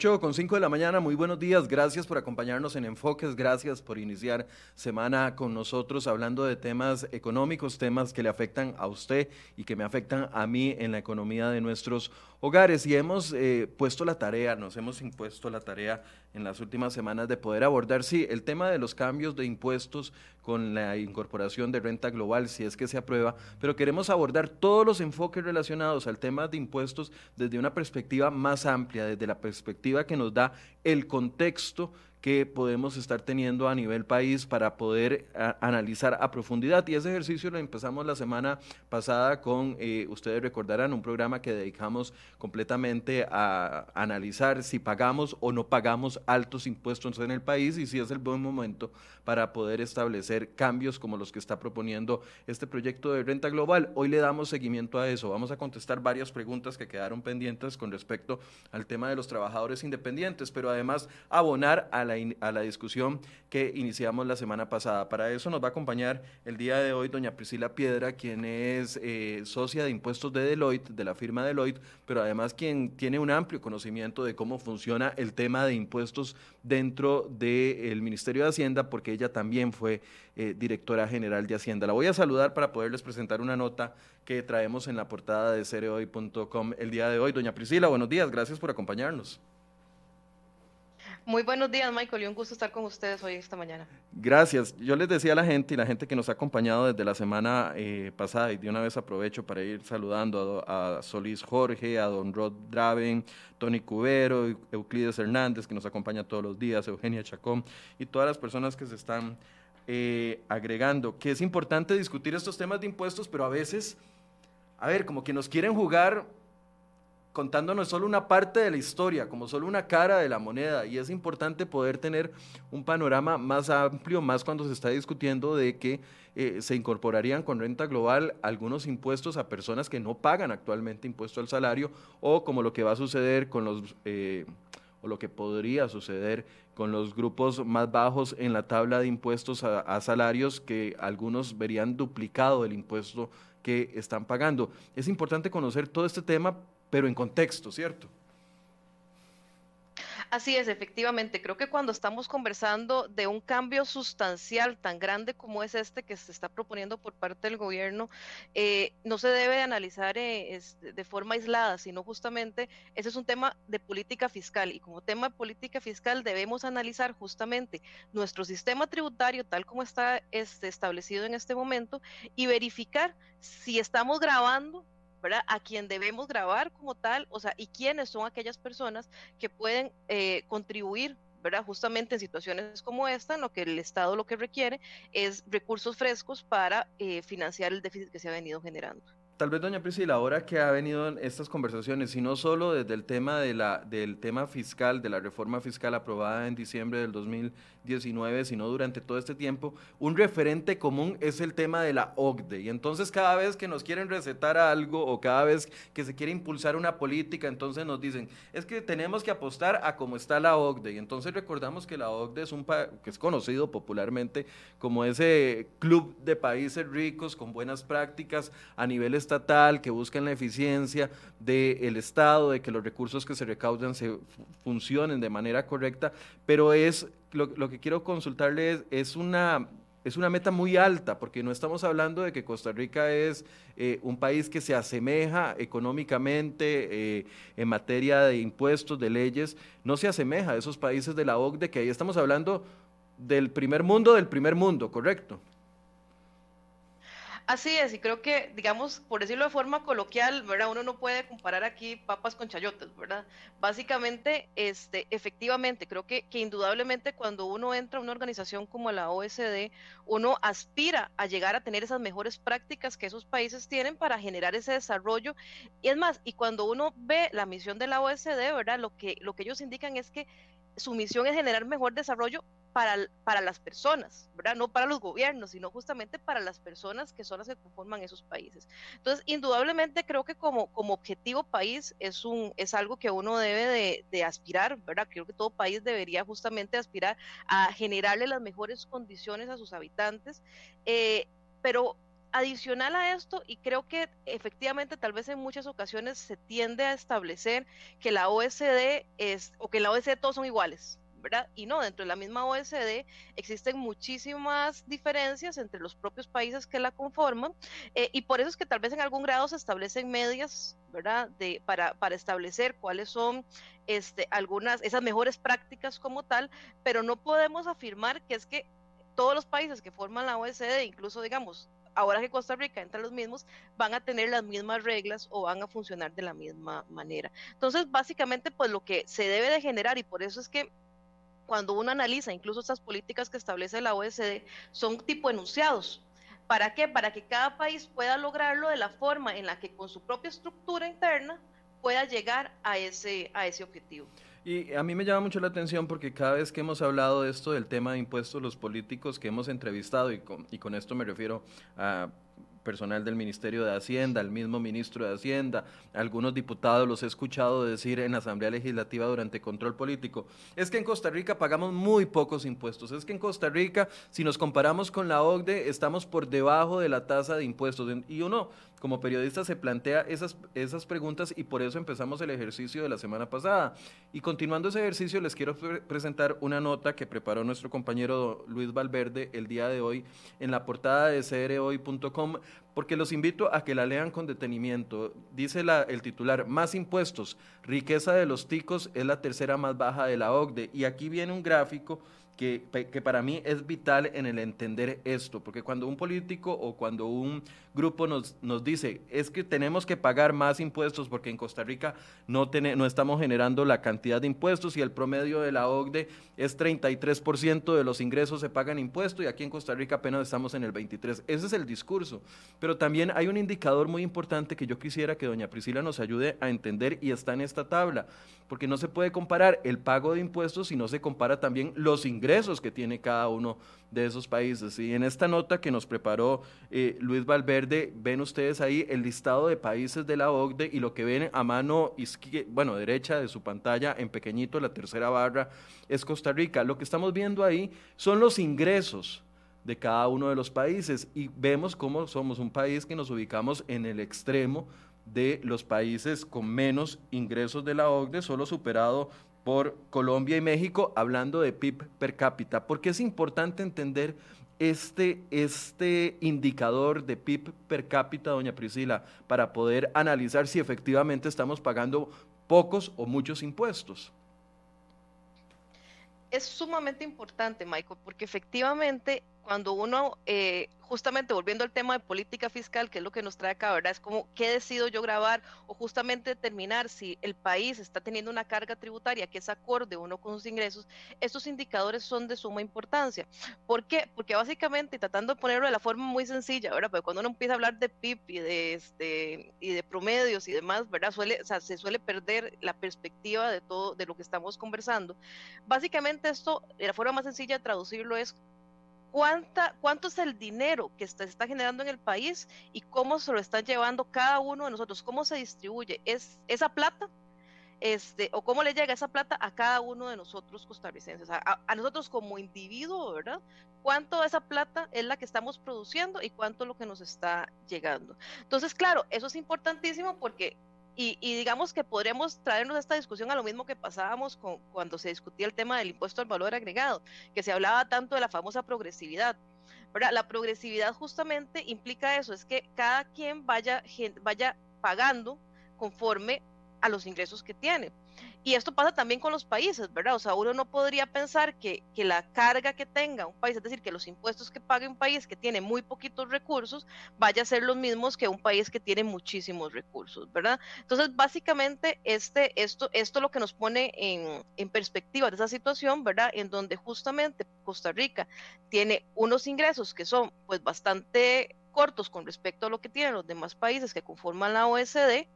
8 con 5 de la mañana, muy buenos días, gracias por acompañarnos en Enfoques, gracias por iniciar semana con nosotros hablando de temas económicos, temas que le afectan a usted y que me afectan a mí en la economía de nuestros hogares. Y hemos eh, puesto la tarea, nos hemos impuesto la tarea en las últimas semanas de poder abordar, sí, el tema de los cambios de impuestos con la incorporación de renta global, si es que se aprueba, pero queremos abordar todos los enfoques relacionados al tema de impuestos desde una perspectiva más amplia, desde la perspectiva que nos da el contexto que podemos estar teniendo a nivel país para poder analizar a profundidad. Y ese ejercicio lo empezamos la semana pasada con, eh, ustedes recordarán, un programa que dedicamos completamente a analizar si pagamos o no pagamos altos impuestos en el país y si es el buen momento para poder establecer cambios como los que está proponiendo este proyecto de renta global. Hoy le damos seguimiento a eso. Vamos a contestar varias preguntas que quedaron pendientes con respecto al tema de los trabajadores independientes, pero además abonar a a la discusión que iniciamos la semana pasada. Para eso nos va a acompañar el día de hoy doña Priscila Piedra, quien es eh, socia de impuestos de Deloitte, de la firma Deloitte, pero además quien tiene un amplio conocimiento de cómo funciona el tema de impuestos dentro del Ministerio de Hacienda, porque ella también fue eh, directora general de Hacienda. La voy a saludar para poderles presentar una nota que traemos en la portada de cereoy.com el día de hoy. Doña Priscila, buenos días, gracias por acompañarnos. Muy buenos días, Michael, y un gusto estar con ustedes hoy esta mañana. Gracias. Yo les decía a la gente y la gente que nos ha acompañado desde la semana eh, pasada, y de una vez aprovecho para ir saludando a, Solís Jorge, a don Rod Draven, Tony Cubero, Euclides Hernández, que nos acompaña todos los días, Eugenia Chacón, y todas las personas que se están eh, agregando, que es importante discutir estos temas de impuestos, pero a veces, a ver, como que nos quieren jugar contándonos solo una parte de la historia, como solo una cara de la moneda. Y es importante poder tener un panorama más amplio, más cuando se está discutiendo de que eh, se incorporarían con renta global algunos impuestos a personas que no pagan actualmente impuesto al salario, o como lo que va a suceder con los... Eh, o lo que podría suceder con los grupos más bajos en la tabla de impuestos a, a salarios que algunos verían duplicado el impuesto que están pagando. Es importante conocer todo este tema pero en contexto, ¿cierto? Así es, efectivamente. Creo que cuando estamos conversando de un cambio sustancial tan grande como es este que se está proponiendo por parte del gobierno, eh, no se debe analizar eh, de forma aislada, sino justamente ese es un tema de política fiscal y como tema de política fiscal debemos analizar justamente nuestro sistema tributario tal como está este, establecido en este momento y verificar si estamos grabando a quien debemos grabar como tal, o sea, y quiénes son aquellas personas que pueden eh, contribuir ¿verdad? Justamente en situaciones como esta, en lo que el Estado lo que requiere es recursos frescos para eh, financiar el déficit que se ha venido generando. Tal vez, doña Priscila, ahora que ha venido en estas conversaciones, y no solo desde el tema de la, del tema fiscal, de la reforma fiscal aprobada en diciembre del 2019, sino durante todo este tiempo, un referente común es el tema de la OCDE. Y entonces cada vez que nos quieren recetar algo o cada vez que se quiere impulsar una política, entonces nos dicen, es que tenemos que apostar a cómo está la OCDE. Y entonces recordamos que la OCDE es un que es conocido popularmente como ese club de países ricos con buenas prácticas a niveles estatal, que busquen la eficiencia del Estado, de que los recursos que se recaudan se funcionen de manera correcta, pero es lo, que quiero consultarle es, es, una es una meta muy alta, porque no estamos hablando de que Costa Rica es eh, un país que se asemeja económicamente eh, en materia de impuestos, de leyes, no se asemeja a esos países de la OCDE, que ahí estamos hablando del primer mundo del primer mundo, ¿correcto? Así es, y creo que, digamos, por decirlo de forma coloquial, ¿verdad? Uno no puede comparar aquí papas con chayotes, ¿verdad? Básicamente, este, efectivamente, creo que, que indudablemente cuando uno entra a una organización como la OSD, uno aspira a llegar a tener esas mejores prácticas que esos países tienen para generar ese desarrollo. Y es más, y cuando uno ve la misión de la OSD, ¿verdad? Lo que, lo que ellos indican es que su misión es generar mejor desarrollo para, para las personas, ¿verdad? No para los gobiernos, sino justamente para las personas que son las que conforman esos países. Entonces, indudablemente creo que como, como objetivo país es, un, es algo que uno debe de, aspirar, ¿verdad? Creo que todo país debería justamente aspirar a generarle las mejores condiciones a sus habitantes, eh, pero adicional a esto, y creo que efectivamente tal vez en muchas ocasiones se tiende a establecer que la OSD es, o que la OSD todos son iguales, ¿verdad? Y no, dentro de la misma OSD existen muchísimas diferencias entre los propios países que la conforman, eh, y por eso es que tal vez en algún grado se establecen medias, ¿verdad? De, para, para establecer cuáles son este, algunas, esas mejores prácticas como tal, pero no podemos afirmar que es que todos los países que forman la OSD, incluso digamos, ahora que Costa Rica entra los mismos, van a tener las mismas reglas o van a funcionar de la misma manera. Entonces, básicamente, pues lo que se debe de generar, y por eso es que cuando uno analiza incluso estas políticas que establece la OSD, son tipo enunciados. ¿Para qué? Para que cada país pueda lograrlo de la forma en la que con su propia estructura interna pueda llegar a ese, a ese objetivo. Y a mí me llama mucho la atención porque cada vez que hemos hablado de esto, del tema de impuestos, los políticos que hemos entrevistado, y con, y con esto me refiero a personal del Ministerio de Hacienda, el mismo ministro de Hacienda, algunos diputados los he escuchado decir en Asamblea Legislativa durante control político, es que en Costa Rica pagamos muy pocos impuestos, es que en Costa Rica, si nos comparamos con la OCDE, estamos por debajo de la tasa de impuestos. Y uno, como periodista se plantea esas, esas preguntas y por eso empezamos el ejercicio de la semana pasada. Y continuando ese ejercicio, les quiero presentar una nota que preparó nuestro compañero Luis Valverde el día de hoy en la portada de crhoy.com, porque los invito a que la lean con detenimiento. Dice el titular, más impuestos, riqueza de los ticos es la tercera más baja de la OCDE. Y aquí viene un gráfico que, que, para mí es vital en el entender esto, porque cuando un político o cuando un grupo nos, nos dice es que tenemos que pagar más impuestos porque en Costa Rica no, no estamos generando la cantidad de impuestos y el promedio de la OCDE es 33% de los ingresos se pagan impuestos y aquí en Costa Rica apenas estamos en el 23%. Ese es el discurso. Pero también hay un indicador muy importante que yo quisiera que doña Priscila nos ayude a entender y está en esta tabla, porque no se puede comparar el pago de impuestos si no se compara también los ingresos que tiene cada uno de esos países. Y en esta nota que nos preparó eh, Luis Valverde, ven ustedes ahí el listado de países de la OCDE y lo que ven a mano bueno, derecha de su pantalla, en pequeñito, la tercera barra, es Costa Rica. Lo que estamos viendo ahí son los ingresos de cada uno de los países y vemos cómo somos un país que nos ubicamos en el extremo de los países con menos ingresos de la OCDE, solo superado por Colombia y México, hablando de PIB per cápita. porque es importante entender este, este indicador de PIB per cápita, doña Priscila, para poder analizar si efectivamente estamos pagando pocos o muchos impuestos? Es sumamente importante, Michael, porque efectivamente cuando uno eh, justamente volviendo al tema de política fiscal, que es lo que nos trae acá, ¿verdad? Es como, ¿qué decido yo grabar? O justamente determinar si el país está teniendo una carga tributaria que es acorde o no con sus ingresos. Estos indicadores son de suma importancia. ¿Por qué? Porque básicamente, tratando de ponerlo de la forma muy sencilla, ¿verdad? Pero cuando uno empieza a hablar de PIB y de, este, y de promedios y demás, ¿verdad? Suele, o sea, se suele perder la perspectiva de todo, de lo que estamos conversando. Básicamente esto, la forma más sencilla de traducirlo es cuánta, cuánto es el dinero que se está generando en el país y cómo se lo están llevando cada uno de nosotros, cómo se distribuye es, esa plata este, o cómo le llega esa plata a cada uno de nosotros costarricenses, a, a, nosotros como individuo, ¿verdad? ¿Cuánto de esa plata es la que estamos produciendo y cuánto es lo que nos está llegando? Entonces, claro, eso es importantísimo porque y, digamos que podríamos traernos esta discusión a lo mismo que pasábamos con, cuando se discutía el tema del impuesto al valor agregado, que se hablaba tanto de la famosa progresividad. La progresividad justamente implica eso, es que cada quien vaya, vaya pagando conforme a los ingresos que tiene. Y esto pasa también con los países, ¿verdad? O sea, uno no podría pensar que, que, la carga que tenga un país, es decir, que los impuestos que pague un país que tiene muy poquitos recursos, vaya a ser los mismos que un país que tiene muchísimos recursos, ¿verdad? Entonces, básicamente, este, esto, esto lo que nos pone en, en perspectiva de esa situación, ¿verdad? En donde justamente Costa Rica tiene unos ingresos que son pues bastante cortos con respecto a lo que tienen los demás países que conforman la OSD,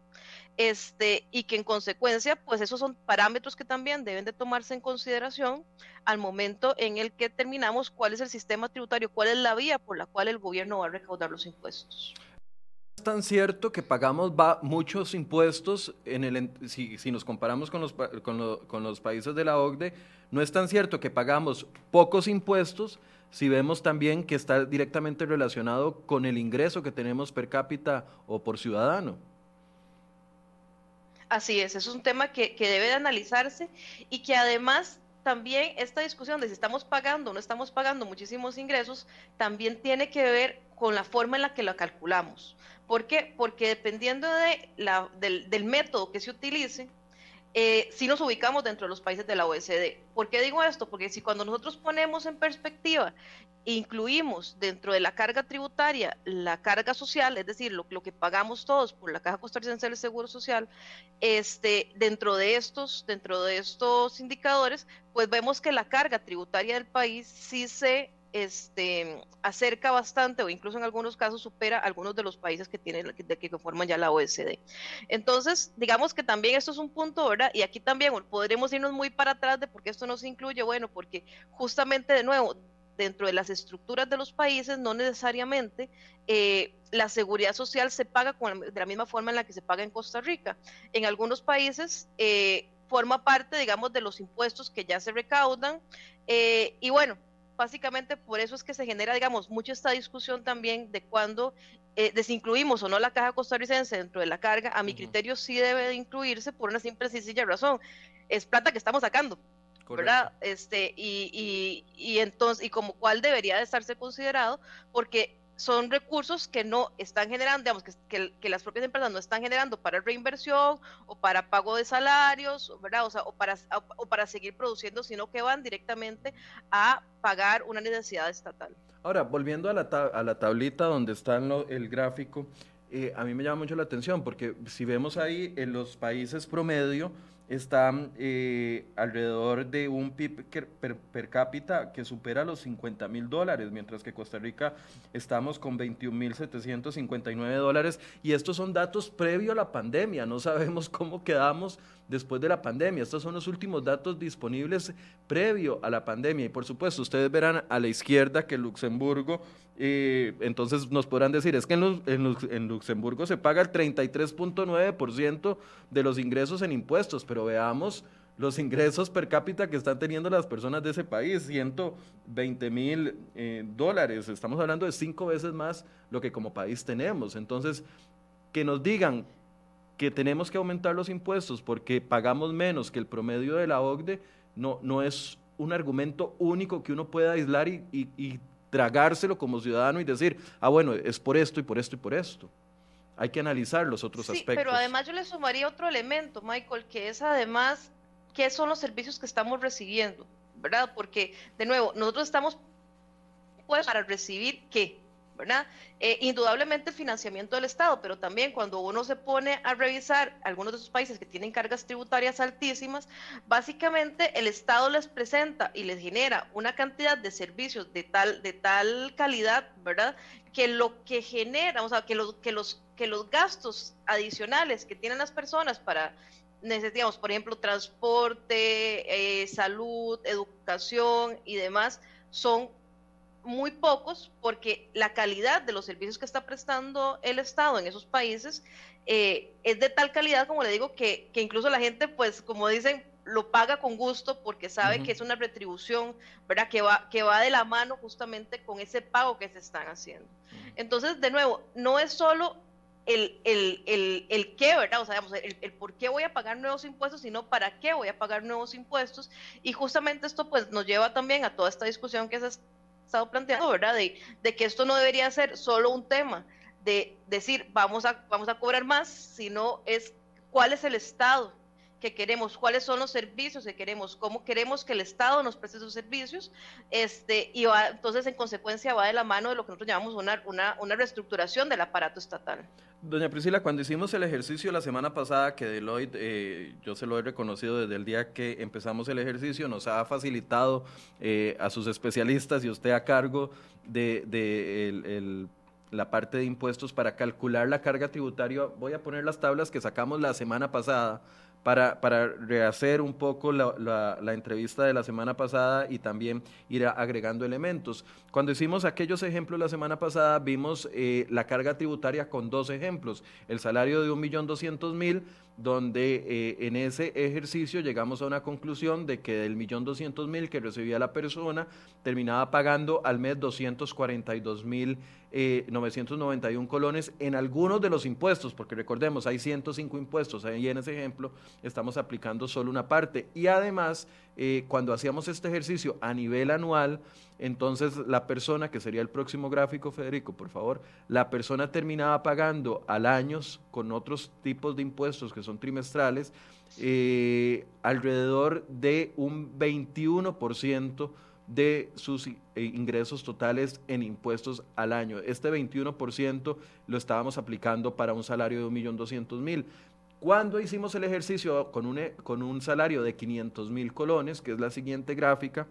este, y que en consecuencia, pues esos son parámetros que también deben de tomarse en consideración al momento en el que terminamos cuál es el sistema tributario, cuál es la vía por la cual el gobierno va a recaudar los impuestos. Tan cierto que pagamos muchos impuestos en el, si, si nos comparamos con los, con, con los países de la OCDE, no es tan cierto que pagamos pocos impuestos si vemos también que está directamente relacionado con el ingreso que tenemos per cápita o por ciudadano. Así es, es un tema que, que debe de analizarse y que además también esta discusión de si estamos pagando o no estamos pagando muchísimos ingresos, también tiene que ver con la forma en la que lo calculamos. ¿Por qué? Porque dependiendo de la, del, del, método que se utilice, eh, si nos ubicamos dentro de los países de la OECD. ¿Por qué digo esto? Porque si cuando nosotros ponemos en perspectiva, incluimos dentro de la carga tributaria la carga social, es decir, lo, lo que pagamos todos por la Caja Costarricense del Seguro Social, este, dentro de estos, dentro de estos indicadores, pues vemos que la carga tributaria del país sí se este, acerca bastante o incluso en algunos casos supera algunos de los países que tienen de que forman ya la OECD. Entonces, digamos que también esto es un punto, ¿verdad? Y aquí también podremos irnos muy para atrás de por qué esto no se incluye, bueno, porque justamente de nuevo dentro de las estructuras de los países no necesariamente eh, la seguridad social se paga de la misma forma en la que se paga en Costa Rica. En algunos países eh, forma parte, digamos, de los impuestos que ya se recaudan. Eh, y bueno, básicamente por eso es que se genera, digamos, mucho esta discusión también de cuándo eh, desincluimos o no la caja costarricense dentro de la carga. A mi criterio sí debe de incluirse por una simple y sencilla razón. Es plata que estamos sacando. ¿verdad? Este, y, y, y entonces, y como cuál debería de estarse considerado, porque son recursos que no están generando, digamos, que, que, las propias empresas no están generando para reinversión o para pago de salarios, ¿verdad? O, sea, o, para, o, para seguir produciendo, sino que van directamente a pagar una necesidad estatal. Ahora, volviendo a la, a la tablita donde está el gráfico, eh, a mí me llama mucho la atención porque si vemos ahí en los países promedio, está eh, alrededor de un PIB per, cápita que supera los 50 mil dólares, mientras que Costa Rica estamos con 21 mil 759 dólares. Y estos son datos previo a la pandemia, no sabemos cómo quedamos después de la pandemia. Estos son los últimos datos disponibles previo a la pandemia. Y por supuesto, ustedes verán a la izquierda que Luxemburgo, eh, entonces nos podrán decir, es que en, en Luxemburgo se paga el 33.9% de los ingresos en impuestos, pero veamos los ingresos per cápita que están teniendo las personas de ese país, 120 mil eh, dólares. Estamos hablando de cinco veces más lo que como país tenemos. Entonces, que nos digan que tenemos que aumentar los impuestos porque pagamos menos que el promedio de la OCDE, no, no es un argumento único que uno pueda aislar y, y, tragárselo como ciudadano y decir, ah, bueno, es por esto y por esto y por esto. Hay que analizar los otros sí, aspectos. Pero además yo le sumaría otro elemento, Michael, que es además qué son los servicios que estamos recibiendo, ¿verdad? Porque, de nuevo, nosotros estamos pues para recibir qué, ¿verdad? Eh, indudablemente el financiamiento del Estado, pero también cuando uno se pone a revisar algunos de esos países que tienen cargas tributarias altísimas, básicamente el Estado les presenta y les genera una cantidad de servicios de tal, de tal calidad, ¿verdad? Que lo que genera, o sea, que los, que los, que los gastos adicionales que tienen las personas para necesitamos, por ejemplo, transporte, eh, salud, educación y demás, son muy pocos porque la calidad de los servicios que está prestando el Estado en esos países eh, es de tal calidad, como le digo, que, que, incluso la gente, pues, como dicen, lo paga con gusto porque sabe que es una retribución, ¿verdad? Que va, que va de la mano justamente con ese pago que se están haciendo. Entonces, de nuevo, no es solo el, el, el, el, qué, ¿verdad? O sea, digamos, el, el, por qué voy a pagar nuevos impuestos, sino para qué voy a pagar nuevos impuestos. Y justamente esto pues nos lleva también a toda esta discusión que se estado planteando, ¿verdad? De, de que esto no debería ser solo un tema de decir vamos a, vamos a cobrar más, sino es cuál es el estado que queremos, cuáles son los servicios que queremos, cómo queremos que el Estado nos preste sus servicios, este, y va, entonces en consecuencia va de la mano de lo que nosotros llamamos una, una, una reestructuración del aparato estatal. Doña Priscila, cuando hicimos el ejercicio la semana pasada, que Deloitte, eh, yo se lo he reconocido desde el día que empezamos el ejercicio, nos ha facilitado eh, a sus especialistas y usted a cargo de, de el, el la parte de impuestos para calcular la carga tributaria. Voy a poner las tablas que sacamos la semana pasada para, para rehacer un poco la, la, entrevista de la semana pasada y también ir agregando elementos. Cuando hicimos aquellos ejemplos la semana pasada, vimos eh, la carga tributaria con dos ejemplos. El salario de 1.200.000 donde eh, en ese ejercicio llegamos a una conclusión de que del millón doscientos mil que recibía la persona terminaba pagando al mes 242 mil eh, 991 colones en algunos de los impuestos, porque recordemos, hay 105 impuestos, ahí en ese ejemplo estamos aplicando solo una parte. Y además, eh, cuando hacíamos este ejercicio a nivel anual, entonces la persona, que sería el próximo gráfico, Federico, por favor, la persona terminaba pagando al año con otros tipos de impuestos que son trimestrales, eh, alrededor de un 21% de sus eh, ingresos totales en impuestos al año. Este 21% lo estábamos aplicando para un salario de 1.200.000. Cuando hicimos el ejercicio con un, con un salario de 500.000 colones, que es la siguiente gráfica,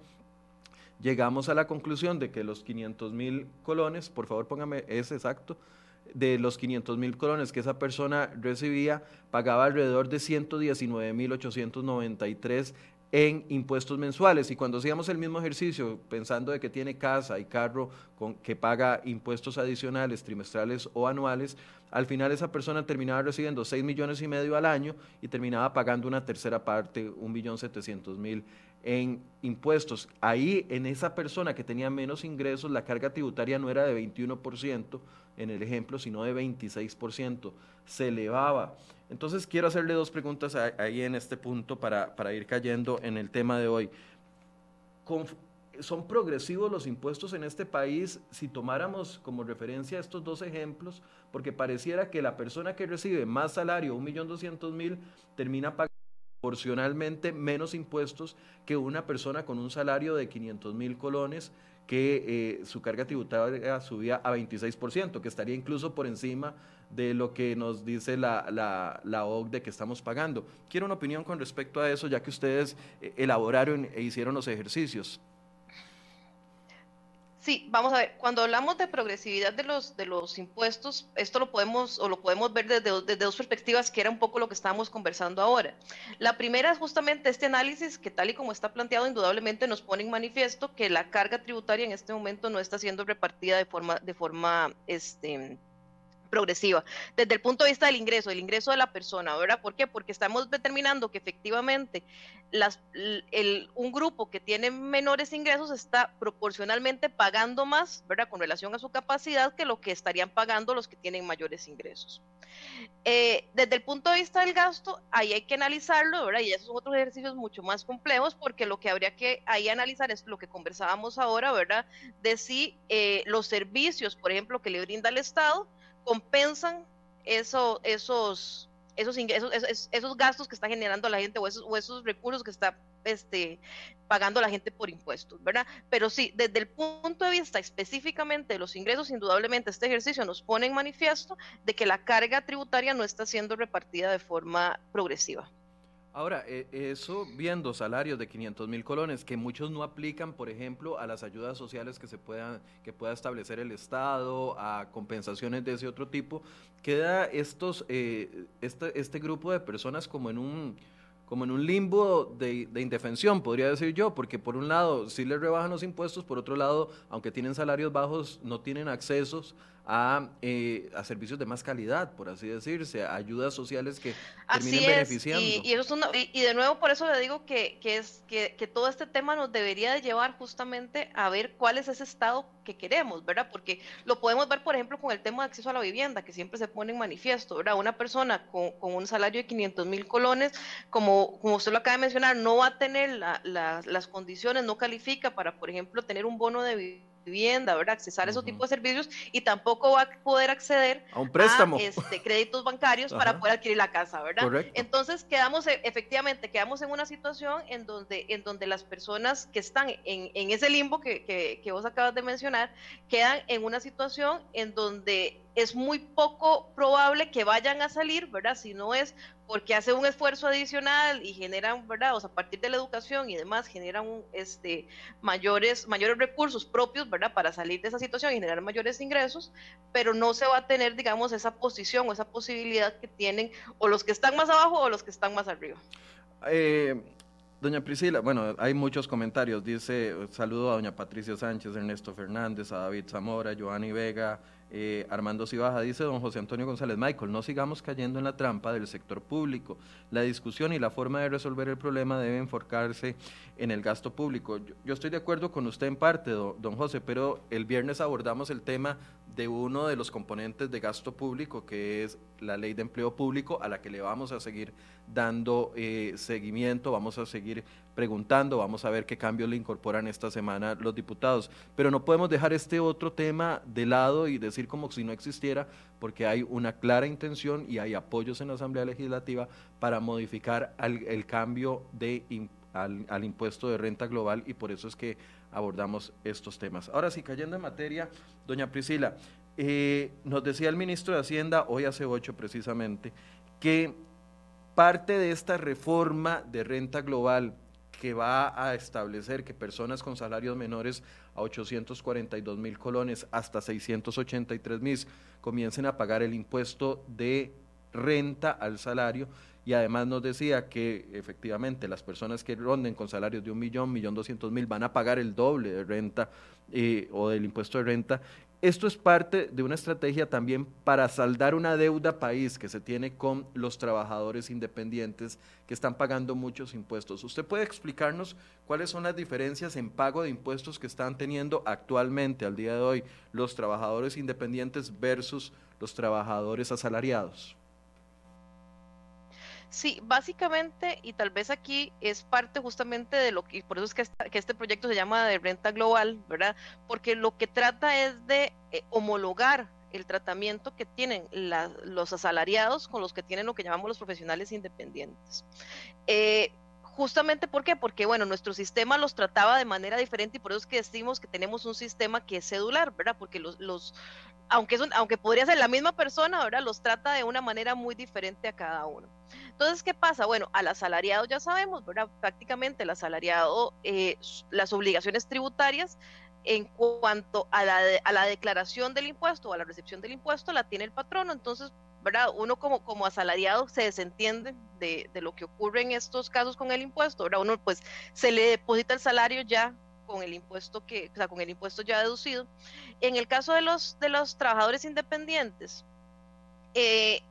llegamos a la conclusión de que los 500 mil colones, por favor póngame ese exacto, de los 500 mil colones que esa persona recibía, pagaba alrededor de 119 mil 893 en impuestos mensuales. Y cuando hacíamos el mismo ejercicio, pensando de que tiene casa y carro con, que paga impuestos adicionales, trimestrales o anuales, al final esa persona terminaba recibiendo 6 millones y medio al año y terminaba pagando una tercera parte, 1.700.000 en impuestos. Ahí, en esa persona que tenía menos ingresos, la carga tributaria no era de 21% en el ejemplo, sino de 26%. Se elevaba. Entonces, quiero hacerle dos preguntas ahí en este punto para, para ir cayendo en el tema de hoy. ¿Son progresivos los impuestos en este país si tomáramos como referencia estos dos ejemplos? Porque pareciera que la persona que recibe más salario, 1.200.000, termina pagando proporcionalmente menos impuestos que una persona con un salario de 500 mil colones que eh, su carga tributaria subía a 26%, que estaría incluso por encima de lo que nos dice la, la, la OCDE que estamos pagando. Quiero una opinión con respecto a eso, ya que ustedes eh, elaboraron e hicieron los ejercicios. Sí, vamos a ver, cuando hablamos de progresividad de los, de los impuestos, esto lo podemos o lo podemos ver desde, desde, dos perspectivas, que era un poco lo que estábamos conversando ahora. La primera es justamente este análisis que tal y como está planteado, indudablemente nos pone en manifiesto que la carga tributaria en este momento no está siendo repartida de forma, de forma este, progresiva, desde el punto de vista del ingreso, el ingreso de la persona, ¿verdad? ¿Por qué? Porque estamos determinando que efectivamente un grupo que tiene menores ingresos está proporcionalmente pagando más, ¿verdad? Con relación a su capacidad que lo que estarían pagando los que tienen mayores ingresos. Eh, desde el punto de vista del gasto, ahí hay que analizarlo, ¿verdad? Y esos son otros ejercicios mucho más complejos porque lo que habría que ahí analizar es lo que conversábamos ahora, ¿verdad? De si eh, los servicios, por ejemplo, que le brinda el Estado, compensan eso, esos, esos, esos, esos, gastos que está generando la gente o esos, o esos recursos que está este, pagando la gente por impuestos, ¿verdad? Pero sí, desde el punto de vista específicamente de los ingresos, indudablemente este ejercicio nos pone en manifiesto de que la carga tributaria no está siendo repartida de forma progresiva. Ahora, eh, eso viendo salarios de 500 mil colones que muchos no aplican, por ejemplo, a las ayudas sociales que se puedan, que pueda establecer el Estado, a compensaciones de ese otro tipo, queda estos, eh, este, este grupo de personas como en un como en un limbo de, de, indefensión, podría decir yo, porque por un lado sí les rebajan los impuestos, por otro lado, aunque tienen salarios bajos, no tienen accesos a, eh, a servicios de más calidad, por así decirse, a ayudas sociales que terminen beneficiando. Y, y, eso y, de nuevo, por eso le digo que, que es, que, que, todo este tema nos debería de llevar justamente a ver cuál es ese estado que queremos, ¿verdad? Porque lo podemos ver, por ejemplo, con el tema de acceso a la vivienda, que siempre se pone en manifiesto, ¿verdad? Una persona con, con un salario de 500 mil colones, como, como usted lo acaba de mencionar, no va a tener la, la, las condiciones, no califica para, por ejemplo, tener un bono de vivienda vivienda, ¿verdad? Accesar a esos tipos de servicios y tampoco va a poder acceder a un préstamo, este, créditos bancarios para poder adquirir la casa, ¿verdad? Entonces quedamos, e, efectivamente, quedamos en una situación en donde, en donde las personas que están en, en ese limbo que, que, que vos acabas de mencionar, quedan en una situación en donde es muy poco probable que vayan a salir, ¿verdad? Si no es porque hace un esfuerzo adicional y generan, ¿verdad? O sea, a partir de la educación y demás, generan este, mayores, mayores recursos propios, ¿verdad? Para salir de esa situación y generar mayores ingresos, pero no se va a tener, digamos, esa posición o esa posibilidad que tienen o los que están más abajo o los que están más arriba. Eh, doña Priscila, bueno, hay muchos comentarios. Dice, saludo a doña Patricia Sánchez, Ernesto Fernández, a David Zamora, Joanny Vega, eh, Armando Cibaja, dice don José Antonio González, Michael, no sigamos cayendo en la trampa del sector público. La discusión y la forma de resolver el problema debe enfocarse en el gasto público. Yo, estoy de acuerdo con usted en parte, don José, pero el viernes abordamos el tema de uno de los componentes de gasto público, que es la ley de empleo público, a la que le vamos a seguir dando eh, seguimiento, vamos a seguir preguntando, vamos a ver qué cambios le incorporan esta semana los diputados. Pero no podemos dejar este otro tema de lado y decir como si no existiera, porque hay una clara intención y hay apoyos en la Asamblea Legislativa para modificar el cambio de, al, al impuesto de renta global y por eso es que abordamos estos temas. Ahora sí, cayendo en materia, doña Priscila, eh, nos decía el ministro de Hacienda, hoy hace ocho precisamente, que parte de esta reforma de renta global que va a establecer que personas con salarios menores a 842 mil colones hasta 683 mil comiencen a pagar el impuesto de renta al salario, y además nos decía que efectivamente las personas que ronden con salarios de un millón, millón doscientos mil van a pagar el doble de renta eh, o del impuesto de renta. Esto es parte de una estrategia también para saldar una deuda país que se tiene con los trabajadores independientes que están pagando muchos impuestos. ¿Usted puede explicarnos cuáles son las diferencias en pago de impuestos que están teniendo actualmente, al día de hoy, los trabajadores independientes versus los trabajadores asalariados? Sí, básicamente, y tal vez aquí es parte justamente de lo que, por eso es que, este proyecto se llama de renta global, ¿verdad? Porque lo que trata es de eh, homologar el tratamiento que tienen los asalariados con los que tienen lo que llamamos los profesionales independientes. Eh, justamente ¿por qué? Porque bueno, nuestro sistema los trataba de manera diferente y por eso es que decimos que tenemos un sistema que es cedular, ¿verdad? Porque los, los aunque, aunque podría ser la misma persona, ¿verdad? Los trata de una manera muy diferente a cada uno. Entonces, ¿qué pasa? Bueno, al asalariado ya sabemos, ¿verdad? Prácticamente el asalariado, eh, las obligaciones tributarias en cuanto a la, a la declaración del impuesto o a la recepción del impuesto la tiene el patrono. Entonces, ¿verdad? Uno como, como asalariado se desentiende de, de, lo que ocurre en estos casos con el impuesto, ¿verdad? Uno pues se le deposita el salario ya con el impuesto que, o sea, con el impuesto ya deducido. En el caso de los, de los trabajadores independientes, eh,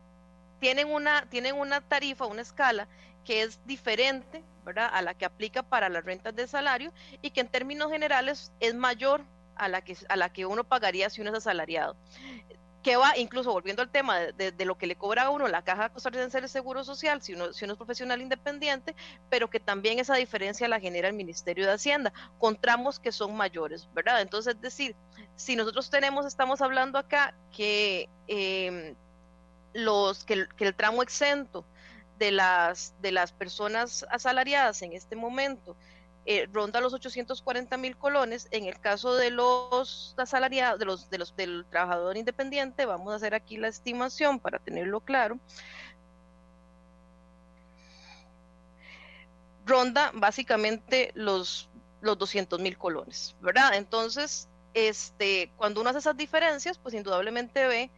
tienen una, tienen una tarifa, una escala que es diferente ¿verdad? a la que aplica para las rentas de salario y que en términos generales es mayor a la que, a la que uno pagaría si uno es asalariado que va, incluso volviendo al tema de, lo que le cobra a uno la Caja Costarricense del Seguro Social, si uno, es profesional independiente, pero que también esa diferencia la genera el Ministerio de Hacienda, con tramos que son mayores, ¿verdad? Entonces, es decir, si nosotros tenemos, estamos hablando acá que, em, los, que, que el tramo exento de las, de las personas asalariadas en este momento eh, ronda los 840 mil colones. En el caso de los asalariados, de los, de los, del trabajador independiente, vamos a hacer aquí la estimación para tenerlo claro. Ronda básicamente los, los 200 mil colones, ¿verdad? Entonces, este, cuando uno hace esas diferencias, pues indudablemente ve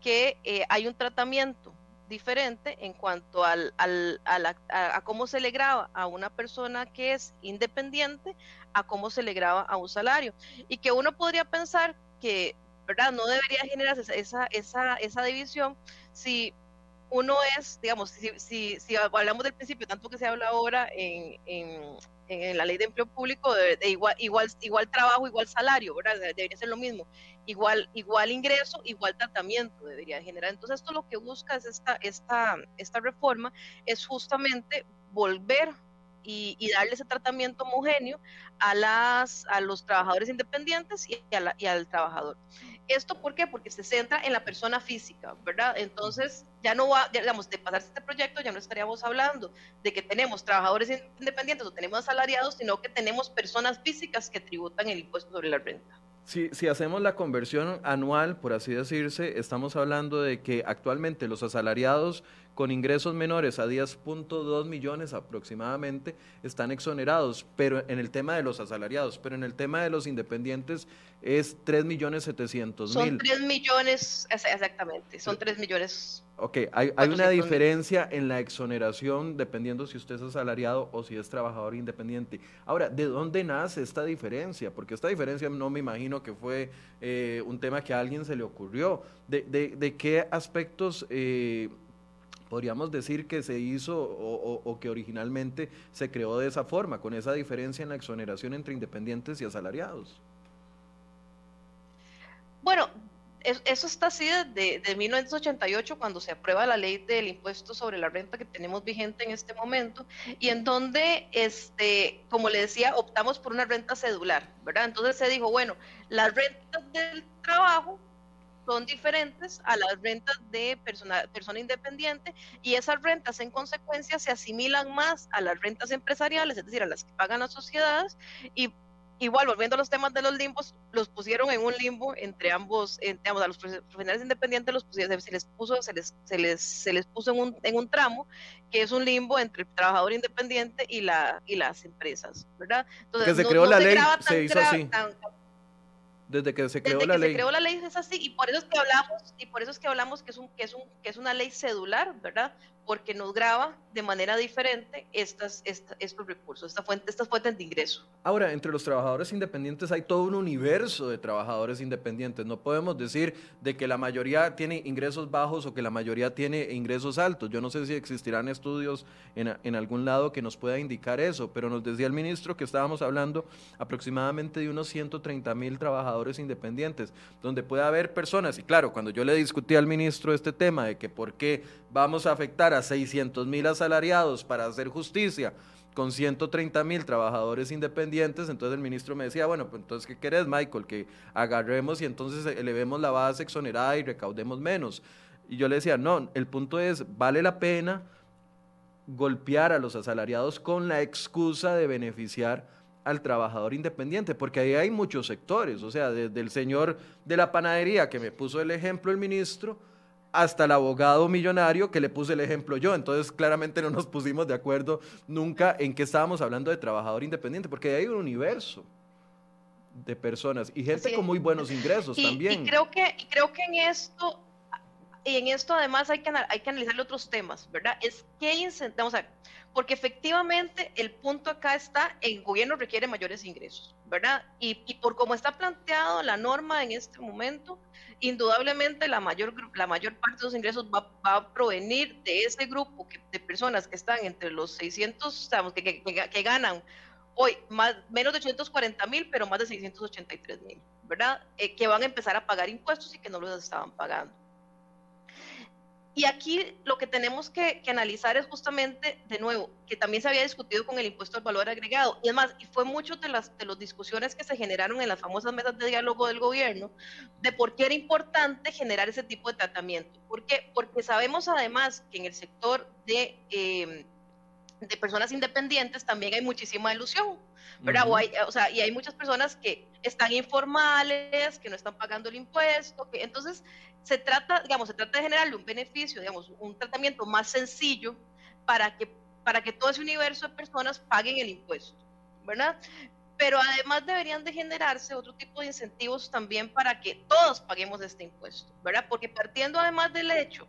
que eh, hay un tratamiento diferente en cuanto al, al, a, cómo se le graba a una persona que es independiente a cómo se le graba a un salario. Y que uno podría pensar que, ¿verdad? No debería generarse esa, esa, esa división si uno es, digamos, si, si, si, hablamos del principio, tanto que se habla ahora en, la ley de empleo público, de, igual, igual, igual trabajo, igual salario, ¿verdad? Debería ser lo mismo. Igual, igual ingreso, igual tratamiento debería generar. Entonces, esto lo que busca es esta, esta, esta reforma, es justamente volver y, y, darle ese tratamiento homogéneo a, las, a los trabajadores independientes y, y al trabajador. ¿Esto por qué? Porque se centra en la persona física, ¿verdad? Entonces, ya no va, digamos, de pasarse este proyecto, ya no estaríamos hablando de que tenemos trabajadores independientes o tenemos asalariados, sino que tenemos personas físicas que tributan el impuesto sobre la renta. Si, si, hacemos la conversión anual, por así decirse, estamos hablando de que actualmente los asalariados con ingresos menores a 10.2 millones aproximadamente están exonerados, pero en el tema de los asalariados, pero en el tema de los independientes es 3 millones 700 mil. Son 3 millones, exactamente, son 3 millones. Ok, hay, hay una diferencia en la exoneración dependiendo si usted es asalariado o si es trabajador independiente. Ahora, ¿de dónde nace esta diferencia? Porque esta diferencia no me imagino que fue eh, un tema que a alguien se le ocurrió. ¿De, de, de qué aspectos eh, podríamos decir que se hizo o, que originalmente se creó de esa forma, con esa diferencia en la exoneración entre independientes y asalariados? Bueno, eso está así desde, 1988, cuando se aprueba la ley del impuesto sobre la renta que tenemos vigente en este momento, y en donde, este, como le decía, optamos por una renta cedular, ¿verdad? Entonces se dijo, bueno, las rentas del trabajo son diferentes a las rentas de persona, persona independiente y esas rentas en consecuencia se asimilan más a las rentas empresariales, es decir, a las que pagan las sociedades y igual volviendo a los temas de los limbos, los pusieron en un limbo entre ambos, entre ambos a los profesionales independientes los pusieron, se les puso, se les, se les, se les puso en un, en un tramo que es un limbo entre el trabajador independiente y la y las empresas, ¿verdad? Entonces, que se creó la ley, se hizo así. Desde que se creó Desde la que ley. Se creó la ley es así y por eso es que hablamos y por eso es que hablamos que es un que es un que es una ley cedular, ¿verdad? Porque nos graba de manera diferente estas, estos recursos, esta fuente, estas fuentes de ingreso. Ahora, entre los trabajadores independientes hay todo un universo de trabajadores independientes. No podemos decir de que la mayoría tiene ingresos bajos o que la mayoría tiene ingresos altos. Yo no sé si existirán estudios en, en algún lado que nos pueda indicar eso, pero nos decía el ministro que estábamos hablando aproximadamente de unos 130 mil trabajadores independientes, donde puede haber personas, y claro, cuando yo le discutí al ministro este tema de que por qué vamos a afectar a 600 mil asalariados para hacer justicia, con 130 mil trabajadores independientes, entonces el ministro me decía, bueno, pues entonces, ¿qué querés, Michael? Que agarremos y entonces elevemos la base exonerada y recaudemos menos. Y yo le decía, no, el punto es, vale la pena golpear a los asalariados con la excusa de beneficiar al trabajador independiente, porque ahí hay muchos sectores, o sea, desde el señor de la panadería que me puso el ejemplo el ministro, hasta el abogado millonario que le puse el ejemplo yo. Entonces, claramente no nos pusimos de acuerdo nunca en que estábamos hablando de trabajador independiente, porque hay un universo de personas y gente con muy buenos ingresos también. Y creo que, creo que en esto, y en esto además hay que, hay que analizar otros temas, ¿verdad? Es que, vamos porque efectivamente el punto acá está, el gobierno requiere mayores ingresos, ¿verdad? Y, por cómo está planteado la norma en este momento, indudablemente la mayor, la mayor parte de los ingresos va, a provenir de ese grupo de personas que están entre los 600, sabemos, que, que, ganan hoy más, menos de 840 mil, pero más de 683 mil, ¿verdad? Eh, que van a empezar a pagar impuestos y que no los estaban pagando. Y aquí lo que tenemos que, analizar es justamente, de nuevo, que también se había discutido con el impuesto al valor agregado. Y además, y fue mucho de las, de las discusiones que se generaron en las famosas mesas de diálogo del gobierno, de por qué era importante generar ese tipo de tratamiento. ¿Por qué? Porque sabemos además que en el sector de, eh, de personas independientes también hay muchísima ilusión, ¿verdad? o, o sea, y hay muchas personas que están informales, que no están pagando el impuesto, que entonces se trata, digamos, se trata de generarle un beneficio, digamos, un tratamiento más sencillo para que, para que todo ese universo de personas paguen el impuesto, ¿verdad? Pero además deberían de generarse otro tipo de incentivos también para que todos paguemos este impuesto, ¿verdad? Porque partiendo además del hecho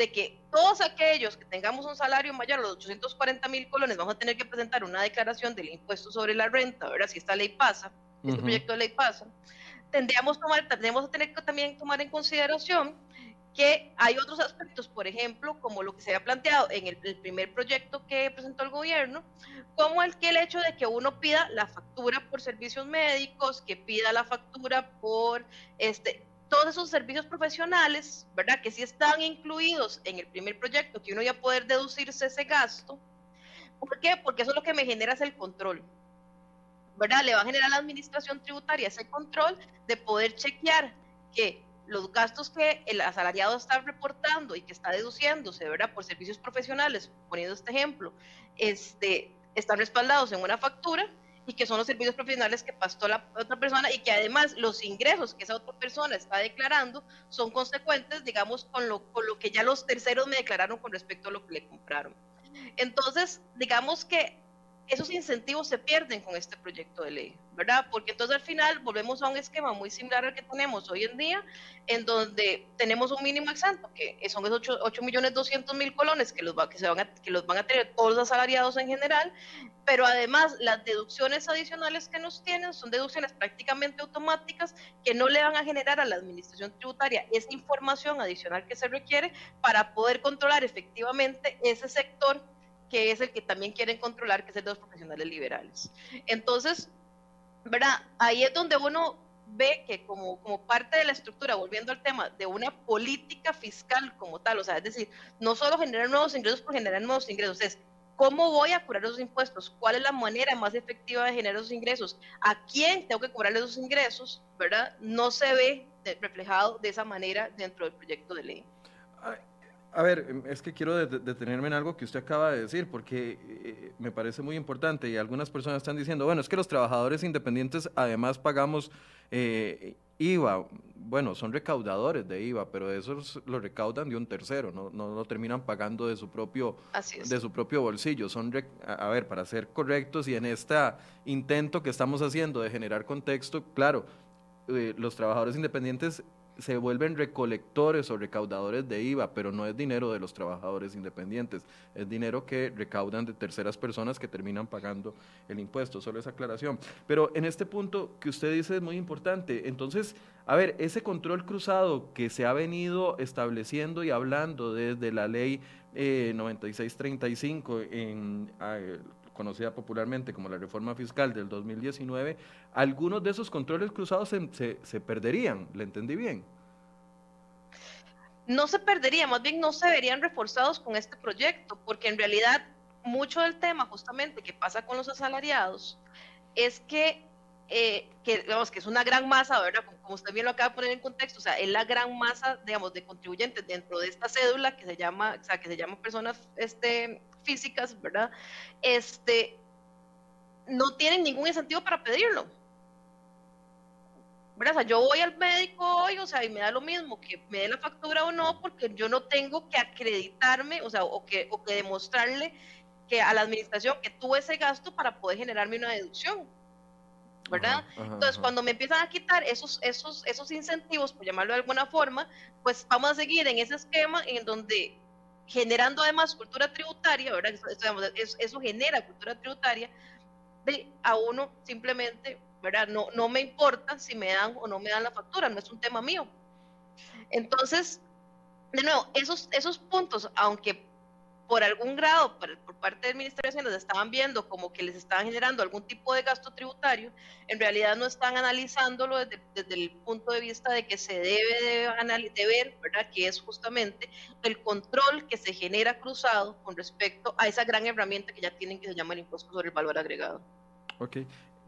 de que todos aquellos que tengamos un salario mayor a los 840 mil colones vamos a tener que presentar una declaración del impuesto sobre la renta, ¿verdad? Si esta ley pasa, si este proyecto de ley pasa, tendríamos, tomar, tendríamos que tener que también tomar en consideración que hay otros aspectos, por ejemplo, como lo que se había planteado en el, primer proyecto que presentó el gobierno, como el que el hecho de que uno pida la factura por servicios médicos, que pida la factura por este todos esos servicios profesionales, ¿verdad? Que sí están incluidos en el primer proyecto, que uno ya poder deducirse ese gasto. ¿Por qué? Porque eso es lo que me genera es el control. ¿verdad? Le va a generar a la administración tributaria ese control de poder chequear que los gastos que el asalariado está reportando y que está deduciéndose, ¿verdad? Por servicios profesionales, poniendo este ejemplo, este, están respaldados en una factura y que son los servicios profesionales que pastó la otra persona y que además los ingresos que esa otra persona está declarando son consecuentes, digamos, con lo, con lo que ya los terceros me declararon con respecto a lo que le compraron. Entonces, digamos que esos incentivos se pierden con este proyecto de ley, ¿verdad? Porque entonces al final volvemos a un esquema muy similar al que tenemos hoy en día, en donde tenemos un mínimo exento, que son esos 8, millones 200 mil colones que los, va, se van a, que los van a tener todos los asalariados en general, pero además las deducciones adicionales que nos tienen son deducciones prácticamente automáticas que no le van a generar a la administración tributaria esa información adicional que se requiere para poder controlar efectivamente ese sector que es el que también quieren controlar, que es el de los profesionales liberales. Entonces, ¿verdad? Ahí es donde uno ve que como, como parte de la estructura, volviendo al tema de una política fiscal como tal, o sea, es decir, no solo generar nuevos ingresos por generar nuevos ingresos, es cómo voy a cobrar esos impuestos, cuál es la manera más efectiva de generar esos ingresos, a quién tengo que cobrar esos ingresos, ¿verdad? No se ve reflejado de esa manera dentro del proyecto de ley. A ver, em, es que quiero detenerme en algo que usted acaba de decir, porque eh, me parece muy importante y algunas personas están diciendo, bueno, es que los trabajadores independientes además pagamos eh, IVA. Bueno, son recaudadores de IVA, pero eso lo recaudan de un tercero, no, no lo terminan pagando de su propio, de su propio bolsillo. Son, a ver, para ser correctos y en este intento que estamos haciendo de generar contexto, claro, eh, los trabajadores independientes se vuelven recolectores o recaudadores de IVA, pero no es dinero de los trabajadores independientes, es dinero que recaudan de terceras personas que terminan pagando el impuesto, solo esa aclaración. Pero en este punto que usted dice es muy importante, entonces, a ver, ese control cruzado que se ha venido estableciendo y hablando desde la ley eh, 9635 en... conocida popularmente como la reforma fiscal del 2019, algunos de esos controles cruzados se, se, perderían, ¿le entendí bien? No se perdería, más bien no se verían reforzados con este proyecto, porque en realidad mucho del tema justamente que pasa con los asalariados es que, eh, que, digamos, que es una gran masa, ¿verdad? Como, usted bien lo acaba de poner en contexto, o sea, es la gran masa, digamos, de contribuyentes dentro de esta cédula que se llama, o sea, que se llama personas este, físicas, ¿verdad? Este, no tienen ningún incentivo para pedirlo o sea, yo voy al médico hoy, o sea, y me da lo mismo que me dé la factura o no, porque yo no tengo que acreditarme, o sea, o que, o que demostrarle que a la administración que tuve ese gasto para poder generarme una deducción. ¿verdad? Entonces, cuando me empiezan a quitar esos, esos, esos incentivos, por llamarlo de alguna forma, pues vamos a seguir en ese esquema en donde generando además cultura tributaria, ¿verdad? Eso, genera cultura tributaria, de a uno simplemente ¿verdad? No, no me importa si me dan o no me dan la factura, no es un tema mío. Entonces, de nuevo, esos, esos puntos, aunque por algún grado por, parte del Ministerio de Hacienda estaban viendo como que les estaban generando algún tipo de gasto tributario, en realidad no están analizándolo desde, el punto de vista de que se debe de, de, ver, ¿verdad? Que es justamente el control que se genera cruzado con respecto a esa gran herramienta que ya tienen que se llama el impuesto sobre el valor agregado. Ok,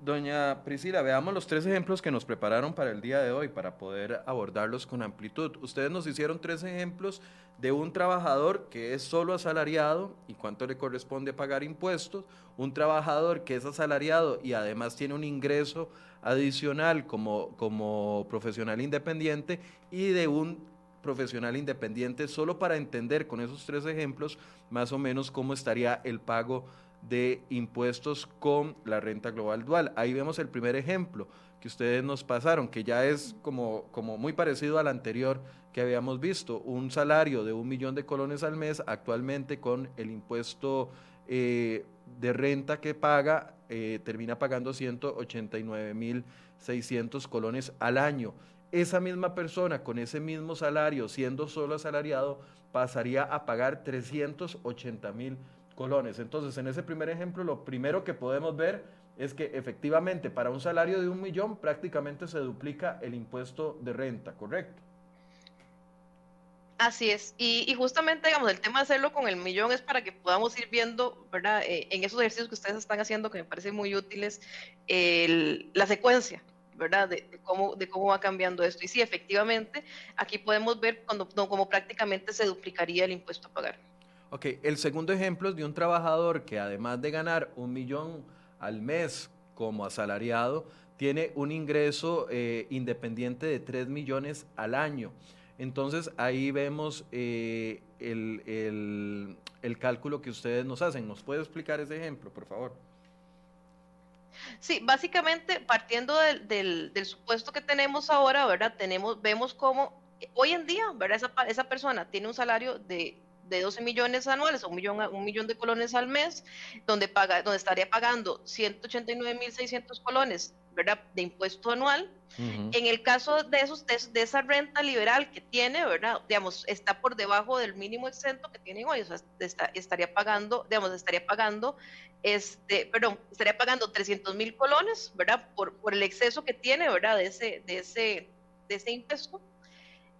Doña Priscila, veamos los tres ejemplos que nos prepararon para el día de hoy para poder abordarlos con amplitud. Ustedes nos hicieron tres ejemplos de un trabajador que es solo asalariado y cuánto le corresponde pagar impuestos, un trabajador que es asalariado y además tiene un ingreso adicional como, como profesional independiente y de un profesional independiente, solo para entender con esos tres ejemplos más o menos cómo estaría el pago de impuestos con la renta global dual. Ahí vemos el primer ejemplo que ustedes nos pasaron, que ya es como, como muy parecido al anterior que habíamos visto, un salario de un millón de colones al mes actualmente con el impuesto eh, de renta que paga, eh, termina pagando 189 mil 600 colones al año. Esa misma persona con ese mismo salario, siendo solo asalariado, pasaría a pagar 380 mil Entonces, en ese primer ejemplo, lo primero que podemos ver es que efectivamente para un salario de un millón prácticamente se duplica el impuesto de renta, ¿correcto? Así es, y, justamente, digamos, el tema de hacerlo con el millón es para que podamos ir viendo, ¿verdad? Eh, en esos ejercicios que ustedes están haciendo, que me parecen muy útiles, la secuencia, ¿verdad? De, cómo, de cómo va cambiando esto. Y sí, efectivamente, aquí podemos ver cuando, cómo prácticamente se duplicaría el impuesto a pagar. Ok, el segundo ejemplo es de un trabajador que además de ganar un millón al mes como asalariado tiene un ingreso eh, independiente de 3 millones al año. Entonces ahí vemos eh, el, cálculo que ustedes nos hacen. ¿Nos puede explicar ese ejemplo, por favor? Sí, básicamente partiendo del, supuesto que tenemos ahora, ¿verdad? Tenemos, vemos cómo hoy en día, ¿verdad? Esa, esa persona tiene un salario de de 12 millones anuales o un millón, un millón de colones al mes, donde, paga, donde estaría pagando 189.600 colones ¿verdad? de impuesto anual. En el caso de, esos, de, esa renta liberal que tiene, ¿verdad? digamos, está por debajo del mínimo exento que tienen hoy, o sea, estaría pagando, digamos, estaría pagando, este, perdón, estaría pagando 300 mil colones, ¿verdad? Por, por el exceso que tiene, ¿verdad? De ese, de ese, de ese impuesto.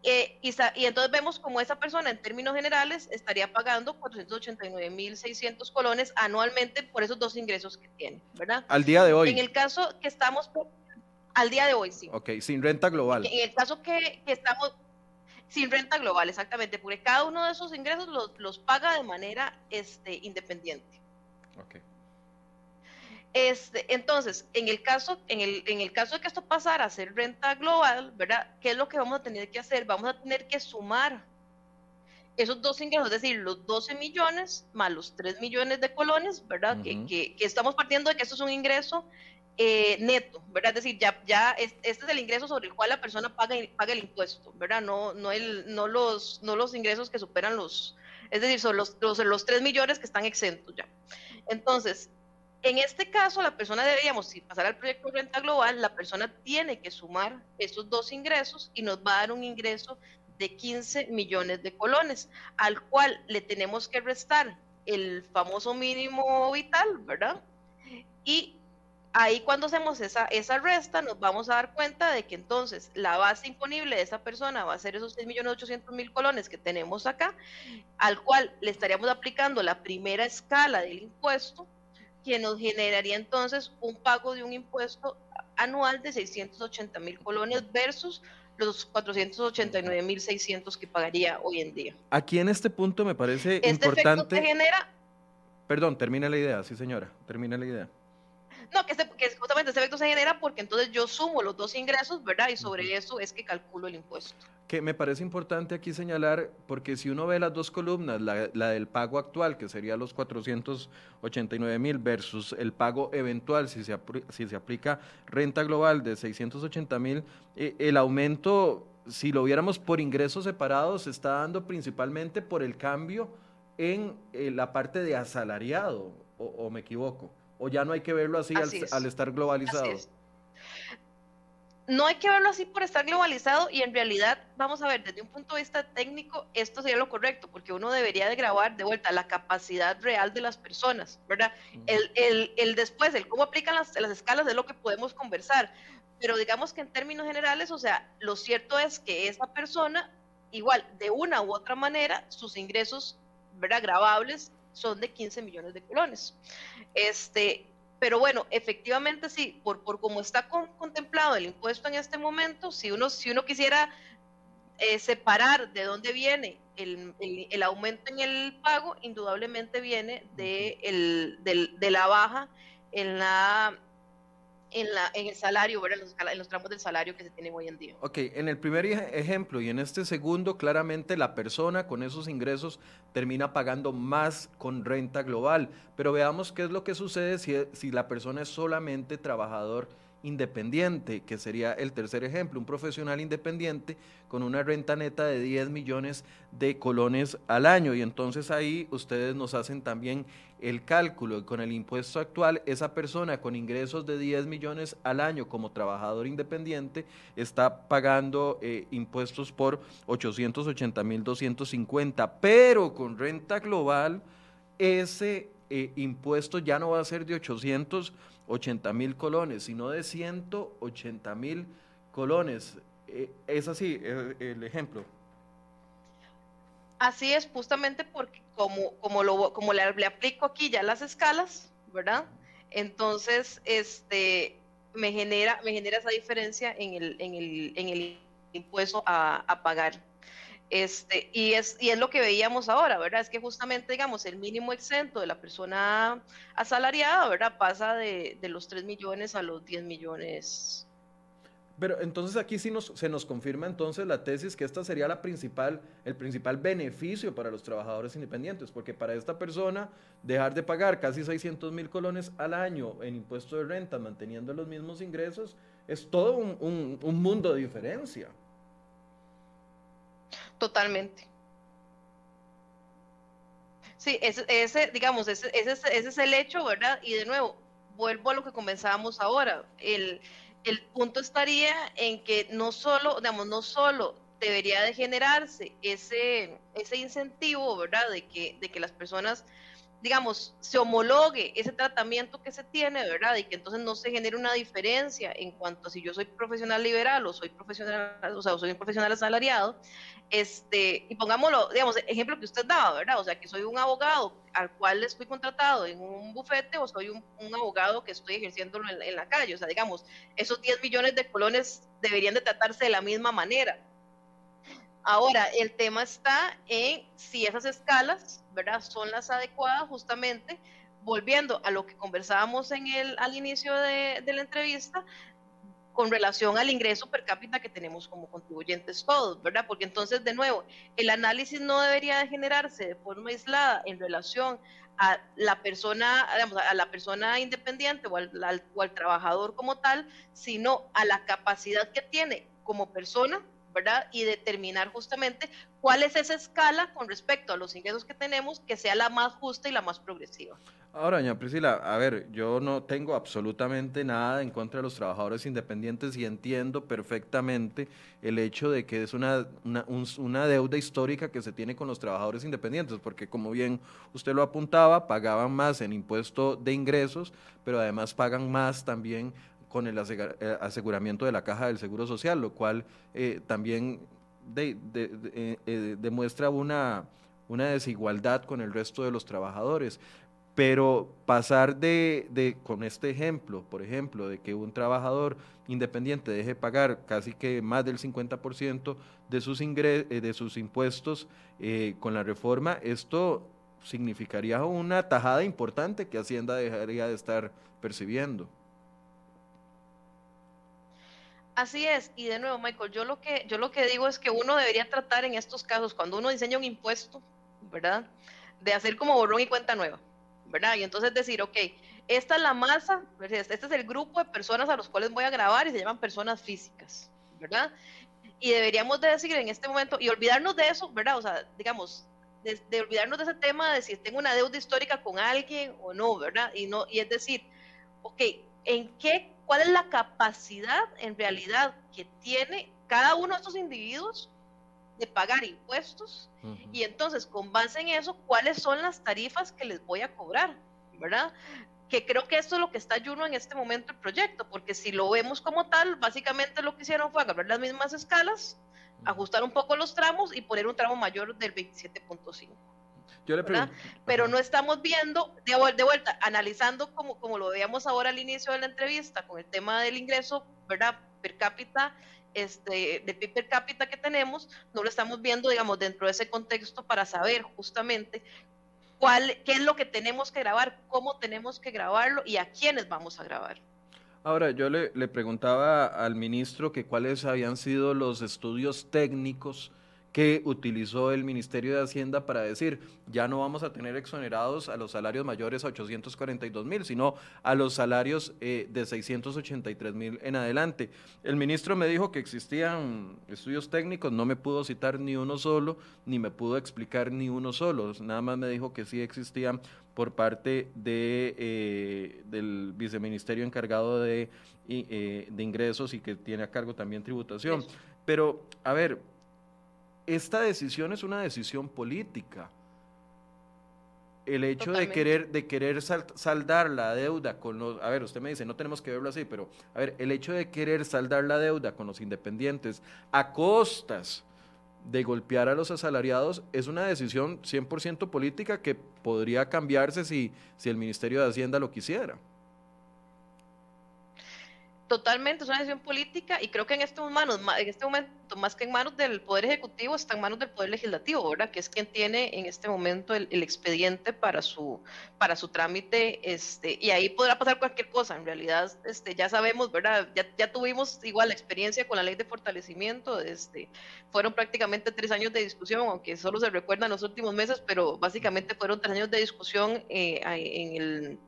Eh, y, entonces vemos como esa persona en términos generales estaría pagando 489.600 colones anualmente por esos dos ingresos que tiene, ¿verdad? Al día de hoy. En el caso que estamos, al día de hoy, sí. Ok, sin renta global. En el caso que, estamos, sin renta global, exactamente, porque cada uno de esos ingresos los, los paga de manera este, independiente. Ok. Este, entonces, en el, caso, en, el, en el caso de que esto pasara a ser renta global, ¿verdad? ¿Qué es lo que vamos a tener que hacer? Vamos a tener que sumar esos dos ingresos, es decir, los 12 millones más los 3 millones de colones, ¿verdad? que, que, estamos partiendo de que esto es un ingreso eh, neto, ¿verdad? Es decir, ya, ya este es el ingreso sobre el cual la persona paga, paga el impuesto, ¿verdad? No, no, el, no, los, no los ingresos que superan los, es decir, son los, los, los 3 millones que están exentos ya. Entonces, en este caso, la persona deberíamos, si pasar al proyecto de renta global, la persona tiene que sumar esos dos ingresos y nos va a dar un ingreso de 15 millones de colones, al cual le tenemos que restar el famoso mínimo vital, ¿verdad? Y ahí cuando hacemos esa, esa resta nos vamos a dar cuenta de que entonces la base imponible de esa persona va a ser esos 6.800.000 colones que tenemos acá, al cual le estaríamos aplicando la primera escala del impuesto que nos generaría entonces un pago de un impuesto anual de 680 mil colones versus los 489 mil 600 que pagaría hoy en día. Aquí en este punto me parece este importante. genera. Perdón, termina la idea, sí señora, termina la idea. No, que, justamente ese efecto se genera porque entonces yo sumo los dos ingresos, ¿verdad? Y sobre eso es que calculo el impuesto. Que me parece importante aquí señalar, porque si uno ve las dos columnas, la, del pago actual, que sería los 489 mil, versus el pago eventual, si se, si se aplica renta global de 680 mil, eh, el aumento, si lo viéramos por ingresos separados, se está dando principalmente por el cambio en eh, la parte de asalariado, o me equivoco o ya no hay que verlo así, al, estar globalizado? No hay que verlo así por estar globalizado y en realidad, vamos a ver, desde un punto de vista técnico, esto sería lo correcto, porque uno debería de grabar de vuelta la capacidad real de las personas, ¿verdad? el, después, el cómo aplican las, las escalas es lo que podemos conversar, pero digamos que en términos generales, o sea, lo cierto es que esa persona, igual, de una u otra manera, sus ingresos, ¿verdad? Grabables son de 15 millones de colones. Este, pero bueno, efectivamente sí, por, por cómo está contemplado el impuesto en este momento, si uno, si uno quisiera eh, separar de dónde viene el, el, aumento en el pago, indudablemente viene de, el, de la baja en la en, la, en el salario, En, los, en los tramos del salario que se tienen hoy en día. Ok, en el primer ejemplo y en este segundo, claramente la persona con esos ingresos termina pagando más con renta global. Pero veamos qué es lo que sucede si, si la persona es solamente trabajador independiente, que sería el tercer ejemplo, un profesional independiente con una renta neta de 10 millones de colones al año. Y entonces ahí ustedes nos hacen también el cálculo. Con el impuesto actual, esa persona con ingresos de 10 millones al año como trabajador independiente está pagando eh, impuestos por 880 mil 250, pero con renta global, ese eh, impuesto ya no va a ser de 800 80 mil colones, sino de 180 mil colones. Eh, es así el, ejemplo. Así es, justamente porque como, como, lo, como le, aplico aquí ya las escalas, ¿verdad? Entonces, este, me genera, me genera esa diferencia en el, en el, en el impuesto a, a pagar. Este, y, es, y es lo que veíamos ahora, ¿verdad? Es que justamente, digamos, el mínimo exento de la persona asalariada, ¿verdad? Pasa de, de los 3 millones a los 10 millones pero entonces aquí sí nos, se nos confirma entonces la tesis que esta sería la principal, el principal beneficio para los trabajadores independientes, porque para esta persona dejar de pagar casi 600 mil colones al año en impuesto de renta manteniendo los mismos ingresos es todo un, un, mundo de diferencia. Totalmente. Sí, ese, ese digamos, ese, ese, ese es el hecho, ¿verdad? Y de nuevo, vuelvo a lo que comenzábamos ahora. El, el punto estaría en que no solo, digamos, no solo debería de generarse ese, ese incentivo, ¿verdad? De que, de que las personas, digamos, se homologue ese tratamiento que se tiene, ¿verdad? Y que entonces no se genere una diferencia en cuanto a si yo soy profesional liberal o soy profesional, o sea, soy un profesional asalariado, este, y pongámoslo, digamos, ejemplo que usted daba, ¿verdad? O sea, que soy un abogado al cual estoy contratado en un bufete o soy un, abogado que estoy ejerciéndolo en, la calle. O sea, digamos, esos 10 millones de colones deberían de tratarse de la misma manera. Ahora, el tema está en si esas escalas, ¿verdad? Son las adecuadas justamente volviendo a lo que conversábamos en el, al inicio de, de la entrevista, con relación al ingreso per cápita que tenemos como contribuyentes todos, ¿verdad? Porque entonces, de nuevo, el análisis no debería de generarse de forma aislada en relación a la persona, digamos, a la persona independiente o al, o al trabajador como tal, sino a la capacidad que tiene como persona Y determinar justamente cuál es esa escala con respecto a los ingresos que tenemos que sea la más justa y la más progresiva. Ahora, doña Priscila, a ver, yo no tengo absolutamente nada en contra de los trabajadores independientes y entiendo perfectamente el hecho de que es una, una, deuda histórica que se tiene con los trabajadores independientes, porque como bien usted lo apuntaba, pagaban más en impuesto de ingresos, pero además pagan más también con el eh, aseguramiento de la caja del Seguro Social, lo cual eh, también eh, demuestra una, una desigualdad con el resto de los trabajadores. Pero pasar de, con este ejemplo, por ejemplo, de que un trabajador independiente deje pagar casi que más del 50% de sus, de sus impuestos con la reforma, esto significaría una tajada importante que Hacienda dejaría de estar percibiendo. Así es, y de nuevo, Michael, yo lo que yo lo que digo es que uno debería tratar en estos casos, cuando uno diseña un impuesto, ¿verdad? De hacer como borrón y cuenta nueva, ¿verdad? Y entonces decir, ok, esta es la masa, este es el grupo de personas a los cuales voy a grabar y se llaman personas físicas, ¿verdad? Y deberíamos de decir en este momento, y olvidarnos de eso, ¿verdad? O sea, digamos, de, olvidarnos de ese tema de si tengo una deuda histórica con alguien o no, ¿verdad? Y no, y es decir, ok, ¿en qué cuál es la capacidad en realidad que tiene cada uno de estos individuos de pagar impuestos y entonces con base en eso, cuáles son las tarifas que les voy a cobrar, ¿verdad? Que creo que esto es lo que está ayuno en este momento el proyecto, porque si lo vemos como tal, básicamente lo que hicieron fue agarrar las mismas escalas, ajustar un poco los tramos y poner un tramo mayor del 27.5. Yo le pregunto. Pero no estamos viendo, de, vuelta, analizando como, como lo veíamos ahora al inicio de la entrevista, con el tema del ingreso, ¿verdad? Per cápita, este, del PIB per cápita que tenemos, no lo estamos viendo, digamos, dentro de ese contexto para saber justamente cuál, qué es lo que tenemos que grabar, cómo tenemos que grabarlo y a quiénes vamos a grabar. Ahora, yo le, le preguntaba al ministro que cuáles habían sido los estudios técnicos que utilizó el Ministerio de Hacienda para decir, ya no vamos a tener exonerados a los salarios mayores a 842 mil, sino a los salarios eh, de 683 mil en adelante. El ministro me dijo que existían estudios técnicos, no me pudo citar ni uno solo, ni me pudo explicar ni uno solo, nada más me dijo que sí existían por parte de, eh, del viceministerio encargado de, eh, de ingresos y que tiene a cargo también tributación. Pero, a ver, esta decisión es una decisión política. El hecho de querer, de querer saldar la deuda con los, a ver, usted me dice, no tenemos que verlo así, pero a ver, el hecho de querer saldar la deuda con los independientes a costas de golpear a los asalariados es una decisión 100% política que podría cambiarse si, si el Ministerio de Hacienda lo quisiera. Totalmente, es una decisión política y creo que en este, momento, en este momento, más que en manos del Poder Ejecutivo, está en manos del Poder Legislativo, ¿verdad? Que es quien tiene en este momento el, expediente para su, para su trámite, este, y ahí podrá pasar cualquier cosa. En realidad, este, ya sabemos, ¿verdad? Ya, ya tuvimos igual la experiencia con la ley de fortalecimiento, este, fueron prácticamente tres años de discusión, aunque solo se recuerdan los últimos meses, pero básicamente fueron tres años de discusión eh, en el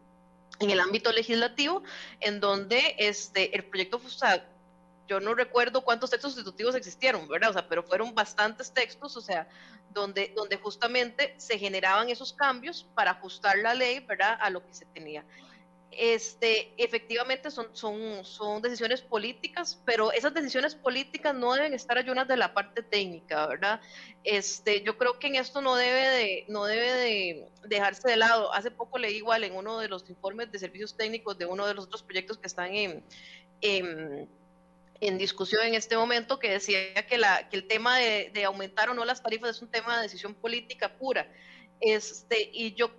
en el ámbito legislativo, en donde este, el proyecto, o sea, yo no recuerdo cuántos textos sustitutivos existieron, ¿verdad? O sea, pero fueron bastantes textos, o sea, donde, donde justamente se generaban esos cambios para ajustar la ley, ¿verdad? A lo que se tenía este, efectivamente son, son, son decisiones políticas, pero esas decisiones políticas no deben estar ayunas de la parte técnica, ¿verdad? Este, yo creo que en esto no debe de, no debe de dejarse de lado. Hace poco leí igual en uno de los informes de servicios técnicos de uno de los otros proyectos que están en, en, discusión en este momento que decía que, la, que el tema de, de aumentar o no las tarifas es un tema de decisión política pura. Este, y yo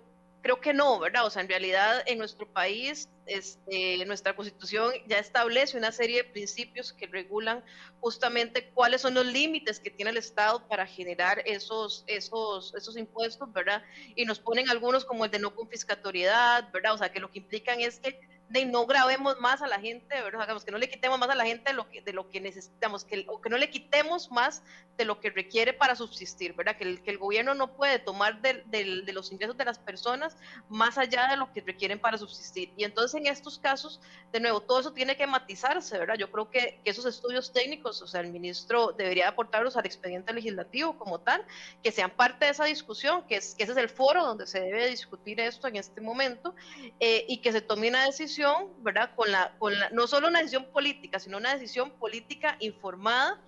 creo que no, ¿verdad? O sea, en realidad en nuestro país, este, nuestra constitución ya establece una serie de principios que regulan justamente cuáles son los límites que tiene el Estado para generar esos, esos, esos impuestos, ¿verdad? Y nos ponen algunos como el de no confiscatoriedad, ¿verdad? O sea, que lo que implican es que de no grabemos más a la gente, ¿verdad? que no le quitemos más a la gente de lo que, de lo que necesitamos, que, o que no le quitemos más de lo que requiere para subsistir, ¿verdad? Que el, que el gobierno no puede tomar de, de, los ingresos de las personas más allá de lo que requieren para subsistir. Y entonces en estos casos, de nuevo, todo eso tiene que matizarse, ¿verdad? Yo creo que, que esos estudios técnicos, o sea, el ministro debería aportarlos al expediente legislativo como tal, que sean parte de esa discusión, que, es, que ese es el foro donde se debe discutir esto en este momento, eh, y que se tome una decisión ¿verdad? Con la, con la, no solo una decisión política, sino una decisión política informada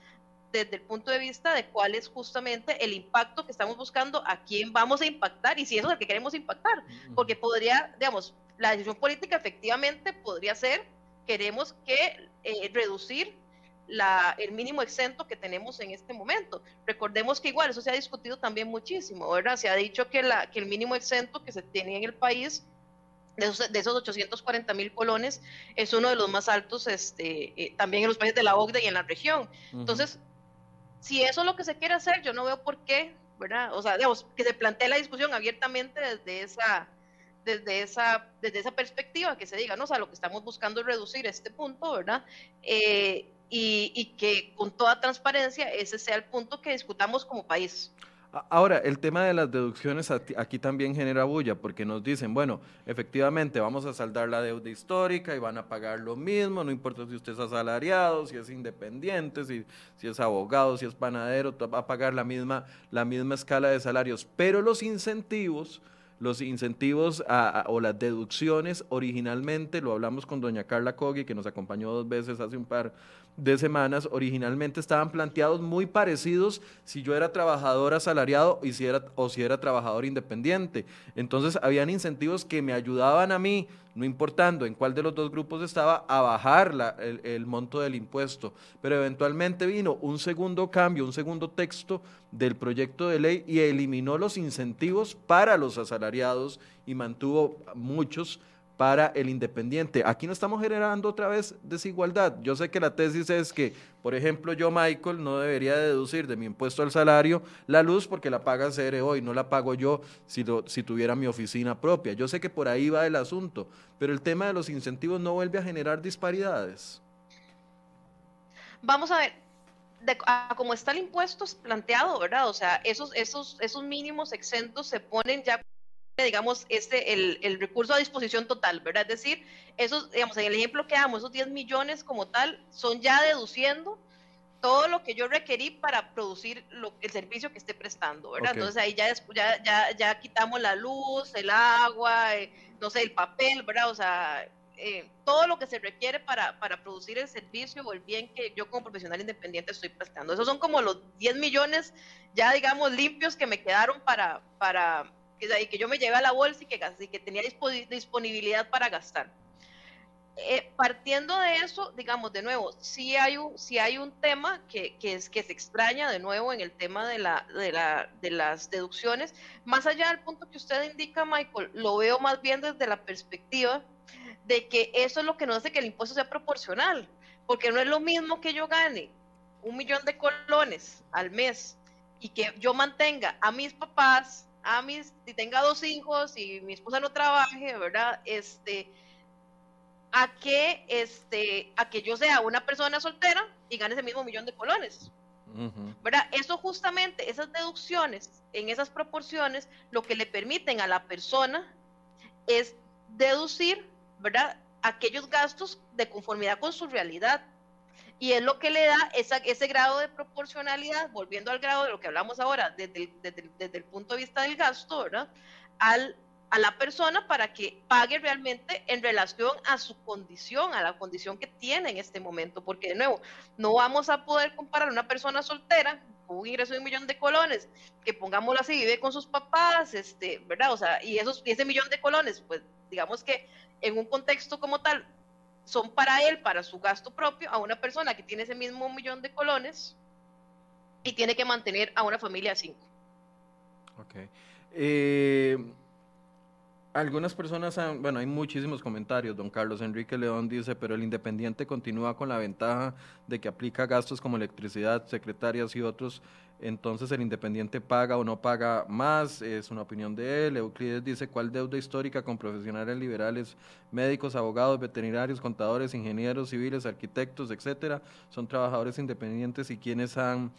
desde el punto de vista de cuál es justamente el impacto que estamos buscando, a quién vamos a impactar y si eso es lo que queremos impactar. Porque podría, digamos, la decisión política efectivamente podría ser, queremos que eh, reducir la, el mínimo exento que tenemos en este momento. Recordemos que igual eso se ha discutido también muchísimo, ¿verdad? Se ha dicho que, la, que el mínimo exento que se tiene en el país de esos, de esos 840 mil colones, es uno de los más altos este, eh, también en los países de la OCDE y en la región. Entonces, si eso es lo que se quiere hacer, yo no veo por qué, ¿verdad? O sea, digamos, que se plantee la discusión abiertamente desde esa, desde esa, desde esa perspectiva, que se diga, no, o sea, lo que estamos buscando es reducir este punto, ¿verdad? Eh, y, y que con toda transparencia ese sea el punto que discutamos como país. Ahora, el tema de las deducciones aquí también genera bulla, porque nos dicen, bueno, efectivamente vamos a saldar la deuda histórica y van a pagar lo mismo, no importa si usted es asalariado, si es independiente, si, si es abogado, si es panadero, va a pagar la misma, la misma escala de salarios, pero los incentivos los incentivos o las deducciones originalmente, lo hablamos con doña Carla Cogui, que nos acompañó dos veces hace un par de semanas, originalmente estaban planteados muy parecidos si yo era trabajador asalariado o si era trabajador independiente. Entonces, habían incentivos que me ayudaban a mí, no importando en cuál de los dos grupos estaba, a bajar la, el, monto del impuesto. Pero eventualmente vino un segundo cambio, un segundo texto del proyecto de ley y eliminó los incentivos para los asalariados y mantuvo muchos para el independiente. Aquí no estamos generando otra vez desigualdad. Yo sé que la tesis es que, por ejemplo, yo, Michael, no debería deducir de mi impuesto al salario la luz porque la paga CRO y no la pago yo si, si tuviera mi oficina propia. Yo sé que por ahí va el asunto, pero el tema de los incentivos no vuelve a generar disparidades. Vamos a ver, como está el impuesto planteado, ¿verdad? O sea, esos, esos, esos mínimos exentos se ponen ya digamos, este, el, el, recurso a disposición total, ¿verdad? Es decir, esos, digamos, en el ejemplo que damos, esos 10 millones como tal, son ya deduciendo todo lo que yo requerí para producir lo, el servicio que esté prestando, ¿verdad? Entonces ahí ya, ya, ya, ya, quitamos la luz, el agua, eh, no sé, el papel, ¿verdad? O sea, eh, todo lo que se requiere para, para producir el servicio o el bien que yo como profesional independiente estoy prestando. Esos son como los 10 millones ya, digamos, limpios que me quedaron para, para, que, que yo me llevé a la bolsa y que, tenía disponibilidad para gastar. Eh, partiendo de eso, digamos, de nuevo, si hay un, si hay un tema que, que, se extraña de nuevo en el tema de, la, de, la, de las deducciones, más allá del punto que usted indica, Michael, lo veo más bien desde la perspectiva de que eso es lo que nos hace que el impuesto sea proporcional, porque no es lo mismo que yo gane un millón de colones al mes y que yo mantenga a mis papás, a mis, si tenga dos hijos y mi esposa no trabaje, ¿verdad? Este, a que, este, a que yo sea una persona soltera y gane ese mismo millón de colones. ¿verdad? Eso justamente, esas deducciones en esas proporciones, lo que le permiten a la persona es deducir, ¿verdad? Aquellos gastos de conformidad con su realidad. Y es lo que le da esa, ese grado de proporcionalidad, volviendo al grado de lo que hablamos ahora, desde el, punto de vista del gasto, ¿verdad? Al, a la persona para que pague realmente en relación a su condición, a la condición que tiene en este momento, porque de nuevo, no vamos a poder comparar una persona soltera con un ingreso de un millón de colones, que pongámoslo así, vive con sus papás, este, ¿verdad? O sea, y, esos, y ese millón de colones, pues digamos que en un contexto como tal, son para él, para su gasto propio, a una persona que tiene ese mismo millón de colones y tiene que mantener a una familia de cinco. Ok. Eh, algunas personas, han, bueno, hay muchísimos comentarios. Don Carlos Enrique León dice, pero el independiente continúa con la ventaja de que aplica gastos como electricidad, secretarias y otros entonces el independiente paga o no paga más, es una opinión de él. Euclides dice cuál deuda histórica con profesionales liberales, médicos, abogados, veterinarios, contadores, ingenieros civiles, arquitectos, etcétera, son trabajadores independientes y quienes han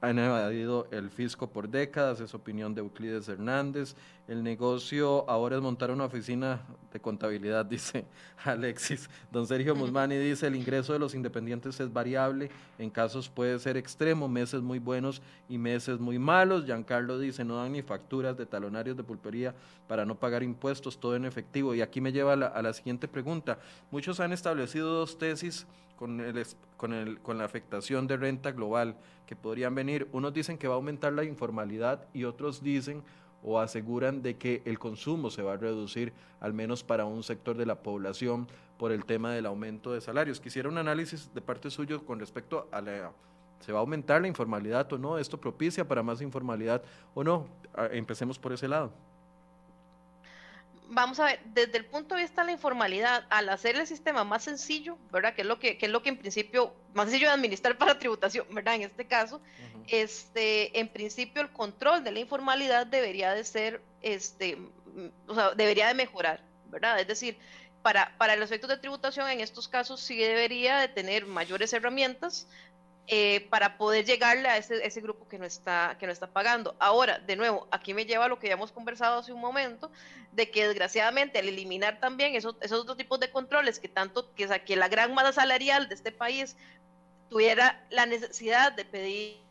han evadido el fisco por décadas, es opinión de Euclides Hernández. El negocio ahora es montar una oficina de contabilidad, dice Alexis. Don Sergio Musmani dice, el ingreso de los independientes es variable, en casos puede ser extremo, meses muy buenos y meses muy malos. Giancarlo dice, no dan ni facturas de talonarios de pulpería para no pagar impuestos, todo en efectivo. Y aquí me lleva a la, a la siguiente pregunta. Muchos han establecido dos tesis con, el, con, el, con la afectación de renta global que podrían venir. Unos dicen que va a aumentar la informalidad y otros dicen o aseguran de que el consumo se va a reducir, al menos para un sector de la población, por el tema del aumento de salarios. Quisiera un análisis de parte suyo con respecto a la... ¿Se va a aumentar la informalidad o no? ¿Esto propicia para más informalidad o no? Ah, empecemos por ese lado vamos a ver, desde el punto de vista de la informalidad, al hacer el sistema más sencillo, ¿verdad? Que es lo que, es lo que en principio, más sencillo de administrar para tributación, ¿verdad? En este caso, este, en principio el control de la informalidad debería de ser, este, o sea, debería de mejorar, ¿verdad? Es decir, para, para los efectos de tributación en estos casos sí debería de tener mayores herramientas eh, para poder llegarle a ese, ese, grupo que no, está, que no está pagando. Ahora, de nuevo, aquí me lleva a lo que ya hemos conversado hace un momento, de que desgraciadamente al eliminar también esos, esos otros tipos de controles que tanto, que, que la gran masa salarial de este país tuviera la necesidad de pedir,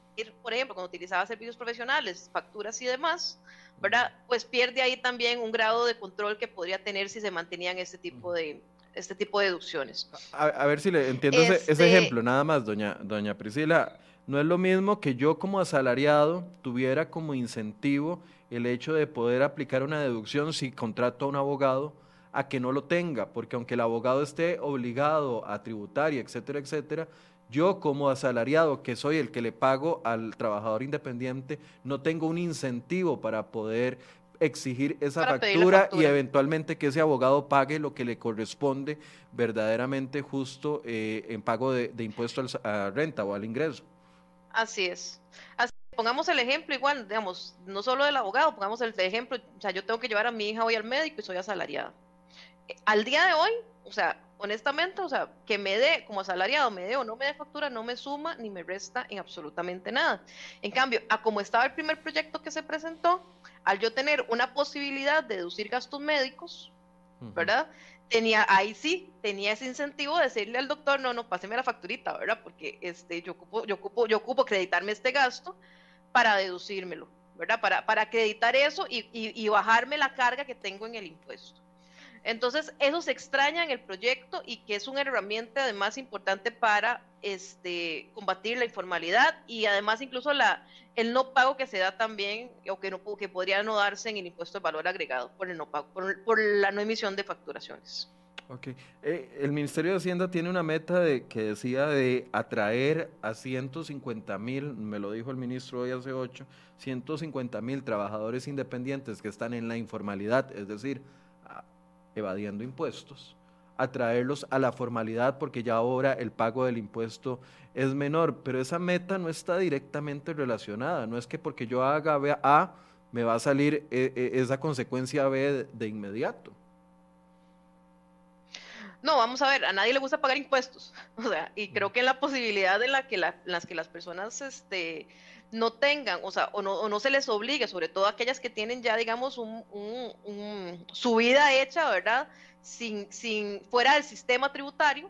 por ejemplo, cuando utilizaba servicios profesionales, facturas y demás, ¿verdad? Pues pierde ahí también un grado de control que podría tener si se mantenían este tipo de, este tipo de deducciones. A, ver si le entiendo ese, este ejemplo, nada más, doña, doña Priscila. No es lo mismo que yo como asalariado tuviera como incentivo el hecho de poder aplicar una deducción si contrato a un abogado a que no lo tenga, porque aunque el abogado esté obligado a tributar y etcétera, etcétera, yo como asalariado, que soy el que le pago al trabajador independiente, no tengo un incentivo para poder exigir esa factura, y eventualmente que ese abogado pague lo que le corresponde verdaderamente justo eh, en pago de, impuestos a renta o al ingreso. Así es. pongamos el ejemplo igual, digamos, no solo del abogado, pongamos el ejemplo, o sea, yo tengo que llevar a mi hija hoy al médico y soy asalariada. Al día de hoy, o sea, honestamente, o sea, que me dé como asalariado, me dé o no me dé factura, no me suma ni me resta en absolutamente nada. En cambio, a como estaba el primer proyecto que se presentó, al yo tener una posibilidad de deducir gastos médicos, ¿verdad? Tenía, ahí sí, tenía ese incentivo de decirle al doctor, no, no, páseme la facturita, ¿verdad? Porque este, yo ocupo, yo ocupo, yo ocupo acreditarme este gasto para deducírmelo, ¿verdad? Para, para acreditar eso y, y bajarme la carga que tengo en el impuesto. Entonces, eso se extraña en el proyecto y que es una herramienta además importante para este, combatir la informalidad y además incluso la, el no pago que se da también o que, no, que podría no darse en el impuesto de valor agregado por, el no pago, por, la no emisión de facturaciones. Ok. Eh, el Ministerio de Hacienda tiene una meta de, que decía de atraer a 150 mil, me lo dijo el ministro hoy hace ocho, 150 mil trabajadores independientes que están en la informalidad, es decir, evadiendo impuestos a traerlos a la formalidad porque ya ahora el pago del impuesto es menor, pero esa meta no está directamente relacionada, no es que porque yo haga A me va a salir eh, eh, esa consecuencia B de, inmediato. No, vamos a ver, a nadie le gusta pagar impuestos, o sea, y creo que en la posibilidad la que, las que las personas este, no tengan, o sea, o no, o no, se les obligue, sobre todo aquellas que tienen ya, digamos, un, su vida hecha, ¿verdad? Sin, sin, fuera del sistema tributario,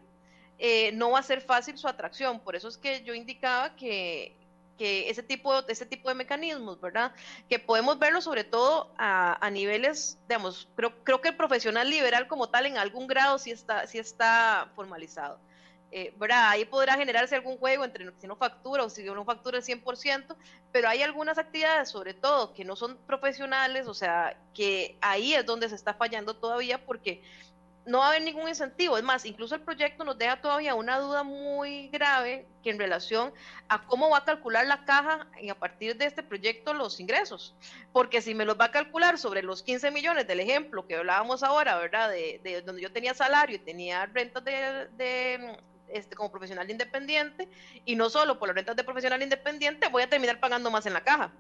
eh, no va a ser fácil su atracción. Por eso es que yo indicaba que, que ese tipo, ese tipo de mecanismos, ¿verdad? Que podemos verlo sobre todo a, niveles, digamos, creo, creo que el profesional liberal como tal en algún grado sí está, sí está formalizado. Eh, ¿verdad? Ahí podrá generarse algún juego entre si no factura o si no factura el 100%, pero hay algunas actividades, sobre todo, que no son profesionales, o sea, que ahí es donde se está fallando todavía porque no va a haber ningún incentivo. Es más, incluso el proyecto nos deja todavía una duda muy grave que en relación a cómo va a calcular la caja a partir de este proyecto los ingresos. Porque si me los va a calcular sobre los 15 millones del ejemplo que hablábamos ahora, ¿verdad? De, donde yo tenía salario y tenía rentas de, este, como profesional independiente, y no solo por las rentas de profesional independiente, voy a terminar pagando más en la caja.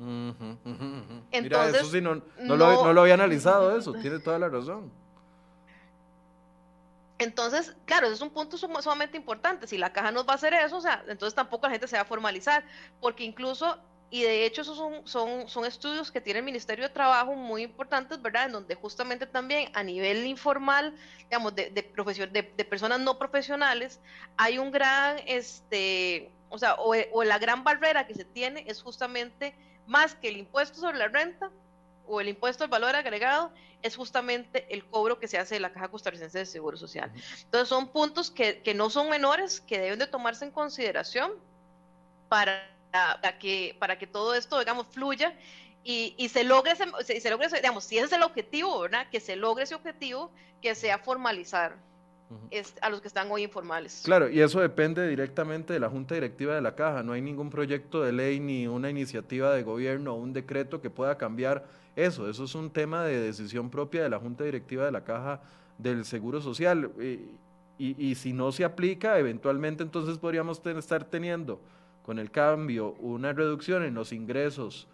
Entonces, Mira, eso sí, no, no, lo, no lo había analizado eso, tiene toda la razón. Entonces, claro, ese es un punto sumamente importante. Si la caja nos va a hacer eso, o sea, entonces tampoco la gente se va a formalizar, porque incluso, y de hecho esos son, son, son estudios que tiene el Ministerio de Trabajo muy importantes, ¿verdad? En donde justamente también a nivel informal, digamos, de, de, de, personas no profesionales, hay un gran, este, o sea, o, o la gran barrera que se tiene es justamente más que el impuesto sobre la renta, o el impuesto al valor agregado es justamente el cobro que se hace de la Caja Costarricense de Seguro Social. Entonces son puntos que, que no son menores, que deben de tomarse en consideración para, para, que, para que todo esto, digamos, fluya y, y, se logre, ese, se logre, digamos, si ese es el objetivo, ¿verdad? Que se logre ese objetivo, que sea formalizar a los que están hoy informales. Claro, y eso depende directamente de la Junta Directiva de la Caja. No hay ningún proyecto de ley ni una iniciativa de gobierno o un decreto que pueda cambiar eso. Eso es un tema de decisión propia de la Junta Directiva de la Caja del Seguro Social. Y, si no se aplica, eventualmente entonces podríamos estar teniendo con el cambio una reducción en los ingresos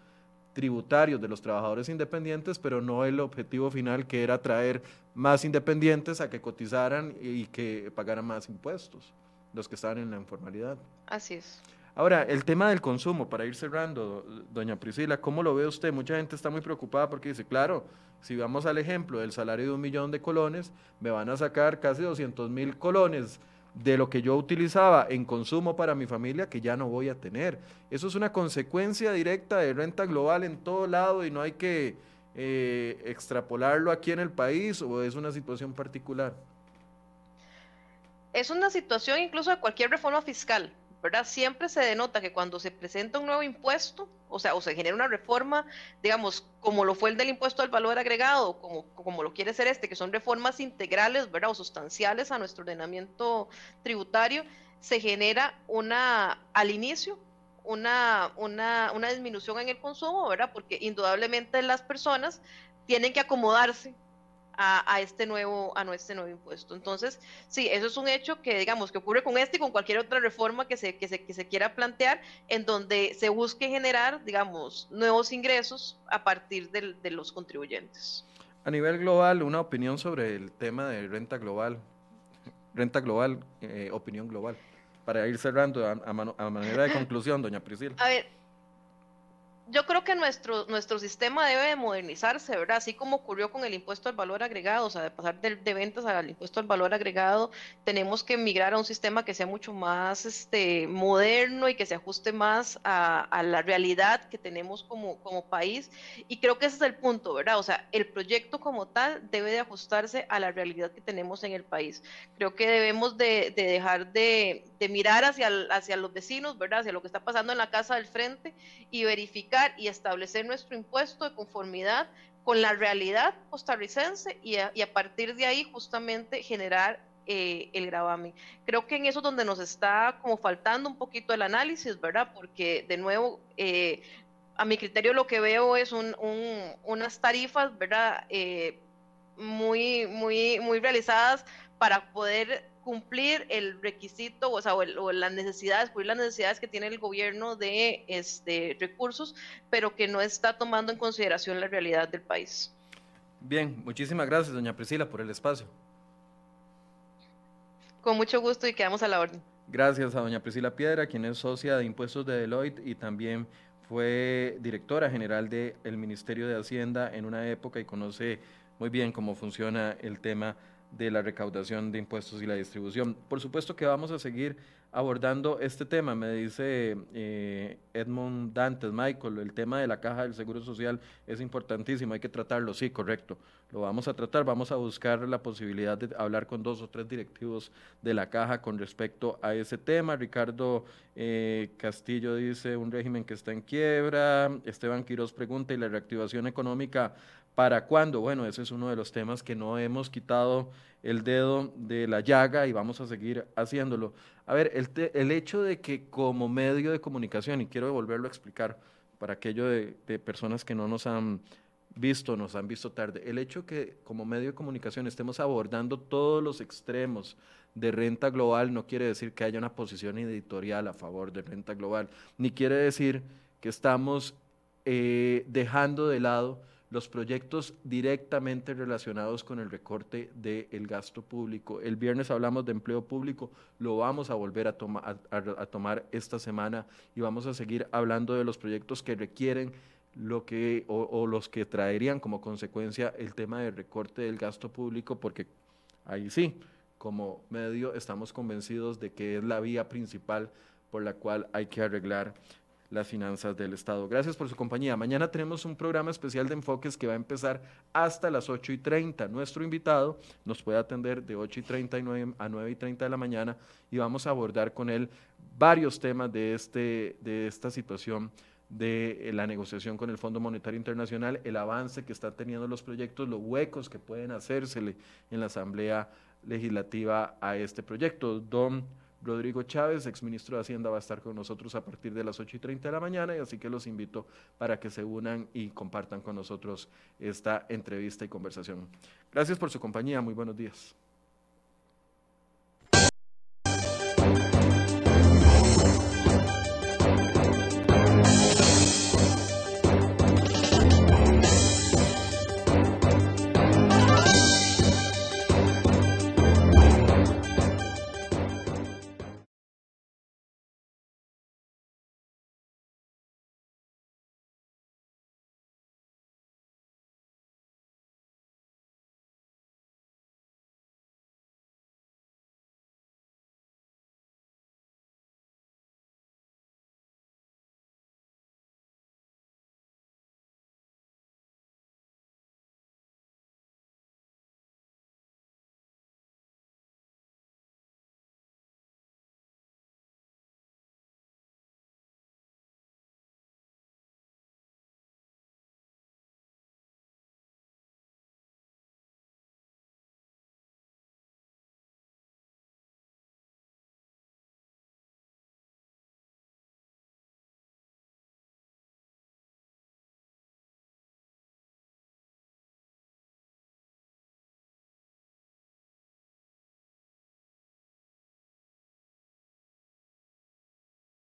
tributarios de los trabajadores independientes, pero no el objetivo final que era traer más independientes a que cotizaran y que pagaran más impuestos, los que estaban en la informalidad. Así es. Ahora, el tema del consumo, para ir cerrando, doña Priscila, ¿cómo lo ve usted? Mucha gente está muy preocupada porque dice, claro, si vamos al ejemplo del salario de un millón de colones, me van a sacar casi 200 mil colones de lo que yo utilizaba en consumo para mi familia que ya no voy a tener. Eso es una consecuencia directa de renta global en todo lado y no hay que eh, extrapolarlo aquí en el país o es una situación particular. Es una situación incluso de cualquier reforma fiscal. Siempre se denota que cuando se presenta un nuevo impuesto, o sea, o se genera una reforma, digamos, como lo fue el del impuesto al valor agregado, como, como lo quiere ser este, que son reformas integrales, ¿verdad? O sustanciales a nuestro ordenamiento tributario, se genera una, al inicio, una, una, una disminución en el consumo, ¿verdad? Porque indudablemente las personas tienen que acomodarse a, este nuevo, a este nuevo impuesto. Entonces, sí, eso es un hecho que, digamos, que ocurre con este y con cualquier otra reforma que se, que se, que se quiera plantear, en donde se busque generar, digamos, nuevos ingresos a partir de, los contribuyentes. A nivel global, una opinión sobre el tema de renta global, renta global, eh, opinión global, para ir cerrando a, a manera de conclusión, doña Priscila. A ver, yo creo que nuestro, nuestro sistema debe de modernizarse, ¿verdad? Así como ocurrió con el impuesto al valor agregado, o sea, de pasar de, de, ventas al impuesto al valor agregado, tenemos que migrar a un sistema que sea mucho más este, moderno y que se ajuste más a, a, la realidad que tenemos como, como país. Y creo que ese es el punto, ¿verdad? O sea, el proyecto como tal debe de ajustarse a la realidad que tenemos en el país. Creo que debemos de, de dejar de, de mirar hacia, hacia los vecinos, ¿verdad? Hacia lo que está pasando en la casa del frente y verificar y establecer nuestro impuesto de conformidad con la realidad costarricense y a, partir de ahí justamente generar eh, el gravamen. Creo que en eso es donde nos está como faltando un poquito el análisis, ¿verdad? Porque de nuevo, eh, a mi criterio lo que veo es un, unas tarifas, ¿verdad? Eh, muy, muy, muy realizadas para poder cumplir el requisito, o sea, o, las necesidades, cubrir las necesidades que tiene el gobierno de este, recursos, pero que no está tomando en consideración la realidad del país. Bien, muchísimas gracias, doña Priscila, por el espacio. Con mucho gusto y quedamos a la orden. Gracias a doña Priscila Piedra, quien es socia de impuestos de Deloitte y también fue directora general del Ministerio de Hacienda en una época y conoce muy bien cómo funciona el tema de la recaudación de impuestos y la distribución. Por supuesto que vamos a seguir abordando este tema, me dice eh, Edmond Dantes, Michael, el tema de la caja del Seguro Social es importantísimo, hay que tratarlo, sí, correcto, lo vamos a tratar, vamos a buscar la posibilidad de hablar con dos o tres directivos de la caja con respecto a ese tema. Ricardo eh, Castillo dice un régimen que está en quiebra, Esteban Quiroz pregunta, ¿y la reactivación económica ¿Para cuándo? Bueno, ese es uno de los temas que no hemos quitado el dedo de la llaga y vamos a seguir haciéndolo. A ver, el, el hecho de que como medio de comunicación, y quiero volverlo a explicar para aquello de, de personas que no nos han visto, nos han visto tarde, el hecho que como medio de comunicación estemos abordando todos los extremos de renta global no quiere decir que haya una posición editorial a favor de renta global, ni quiere decir que estamos eh, dejando de lado los proyectos directamente relacionados con el recorte del gasto público. El viernes hablamos de empleo público, lo vamos a volver a, a, tomar esta semana y vamos a seguir hablando de los proyectos que requieren lo que o, los que traerían como consecuencia el tema del recorte del gasto público, porque ahí sí, como medio estamos convencidos de que es la vía principal por la cual hay que arreglar las finanzas del Estado. Gracias por su compañía. Mañana tenemos un programa especial de enfoques que va a empezar hasta las 8 y 30. Nuestro invitado nos puede atender de 8 y 30 a 9 y 30 de la mañana y vamos a abordar con él varios temas de, este, de esta situación de la negociación con el Fondo Monetario Internacional, el avance que están teniendo los proyectos, los huecos que pueden hacérsele en la Asamblea Legislativa a este proyecto. Don Rodrigo Chávez, exministro de Hacienda, va a estar con nosotros a partir de las 8 y 30 de la mañana y así que los invito para que se unan y compartan con nosotros esta entrevista y conversación. Gracias por su compañía, muy buenos días.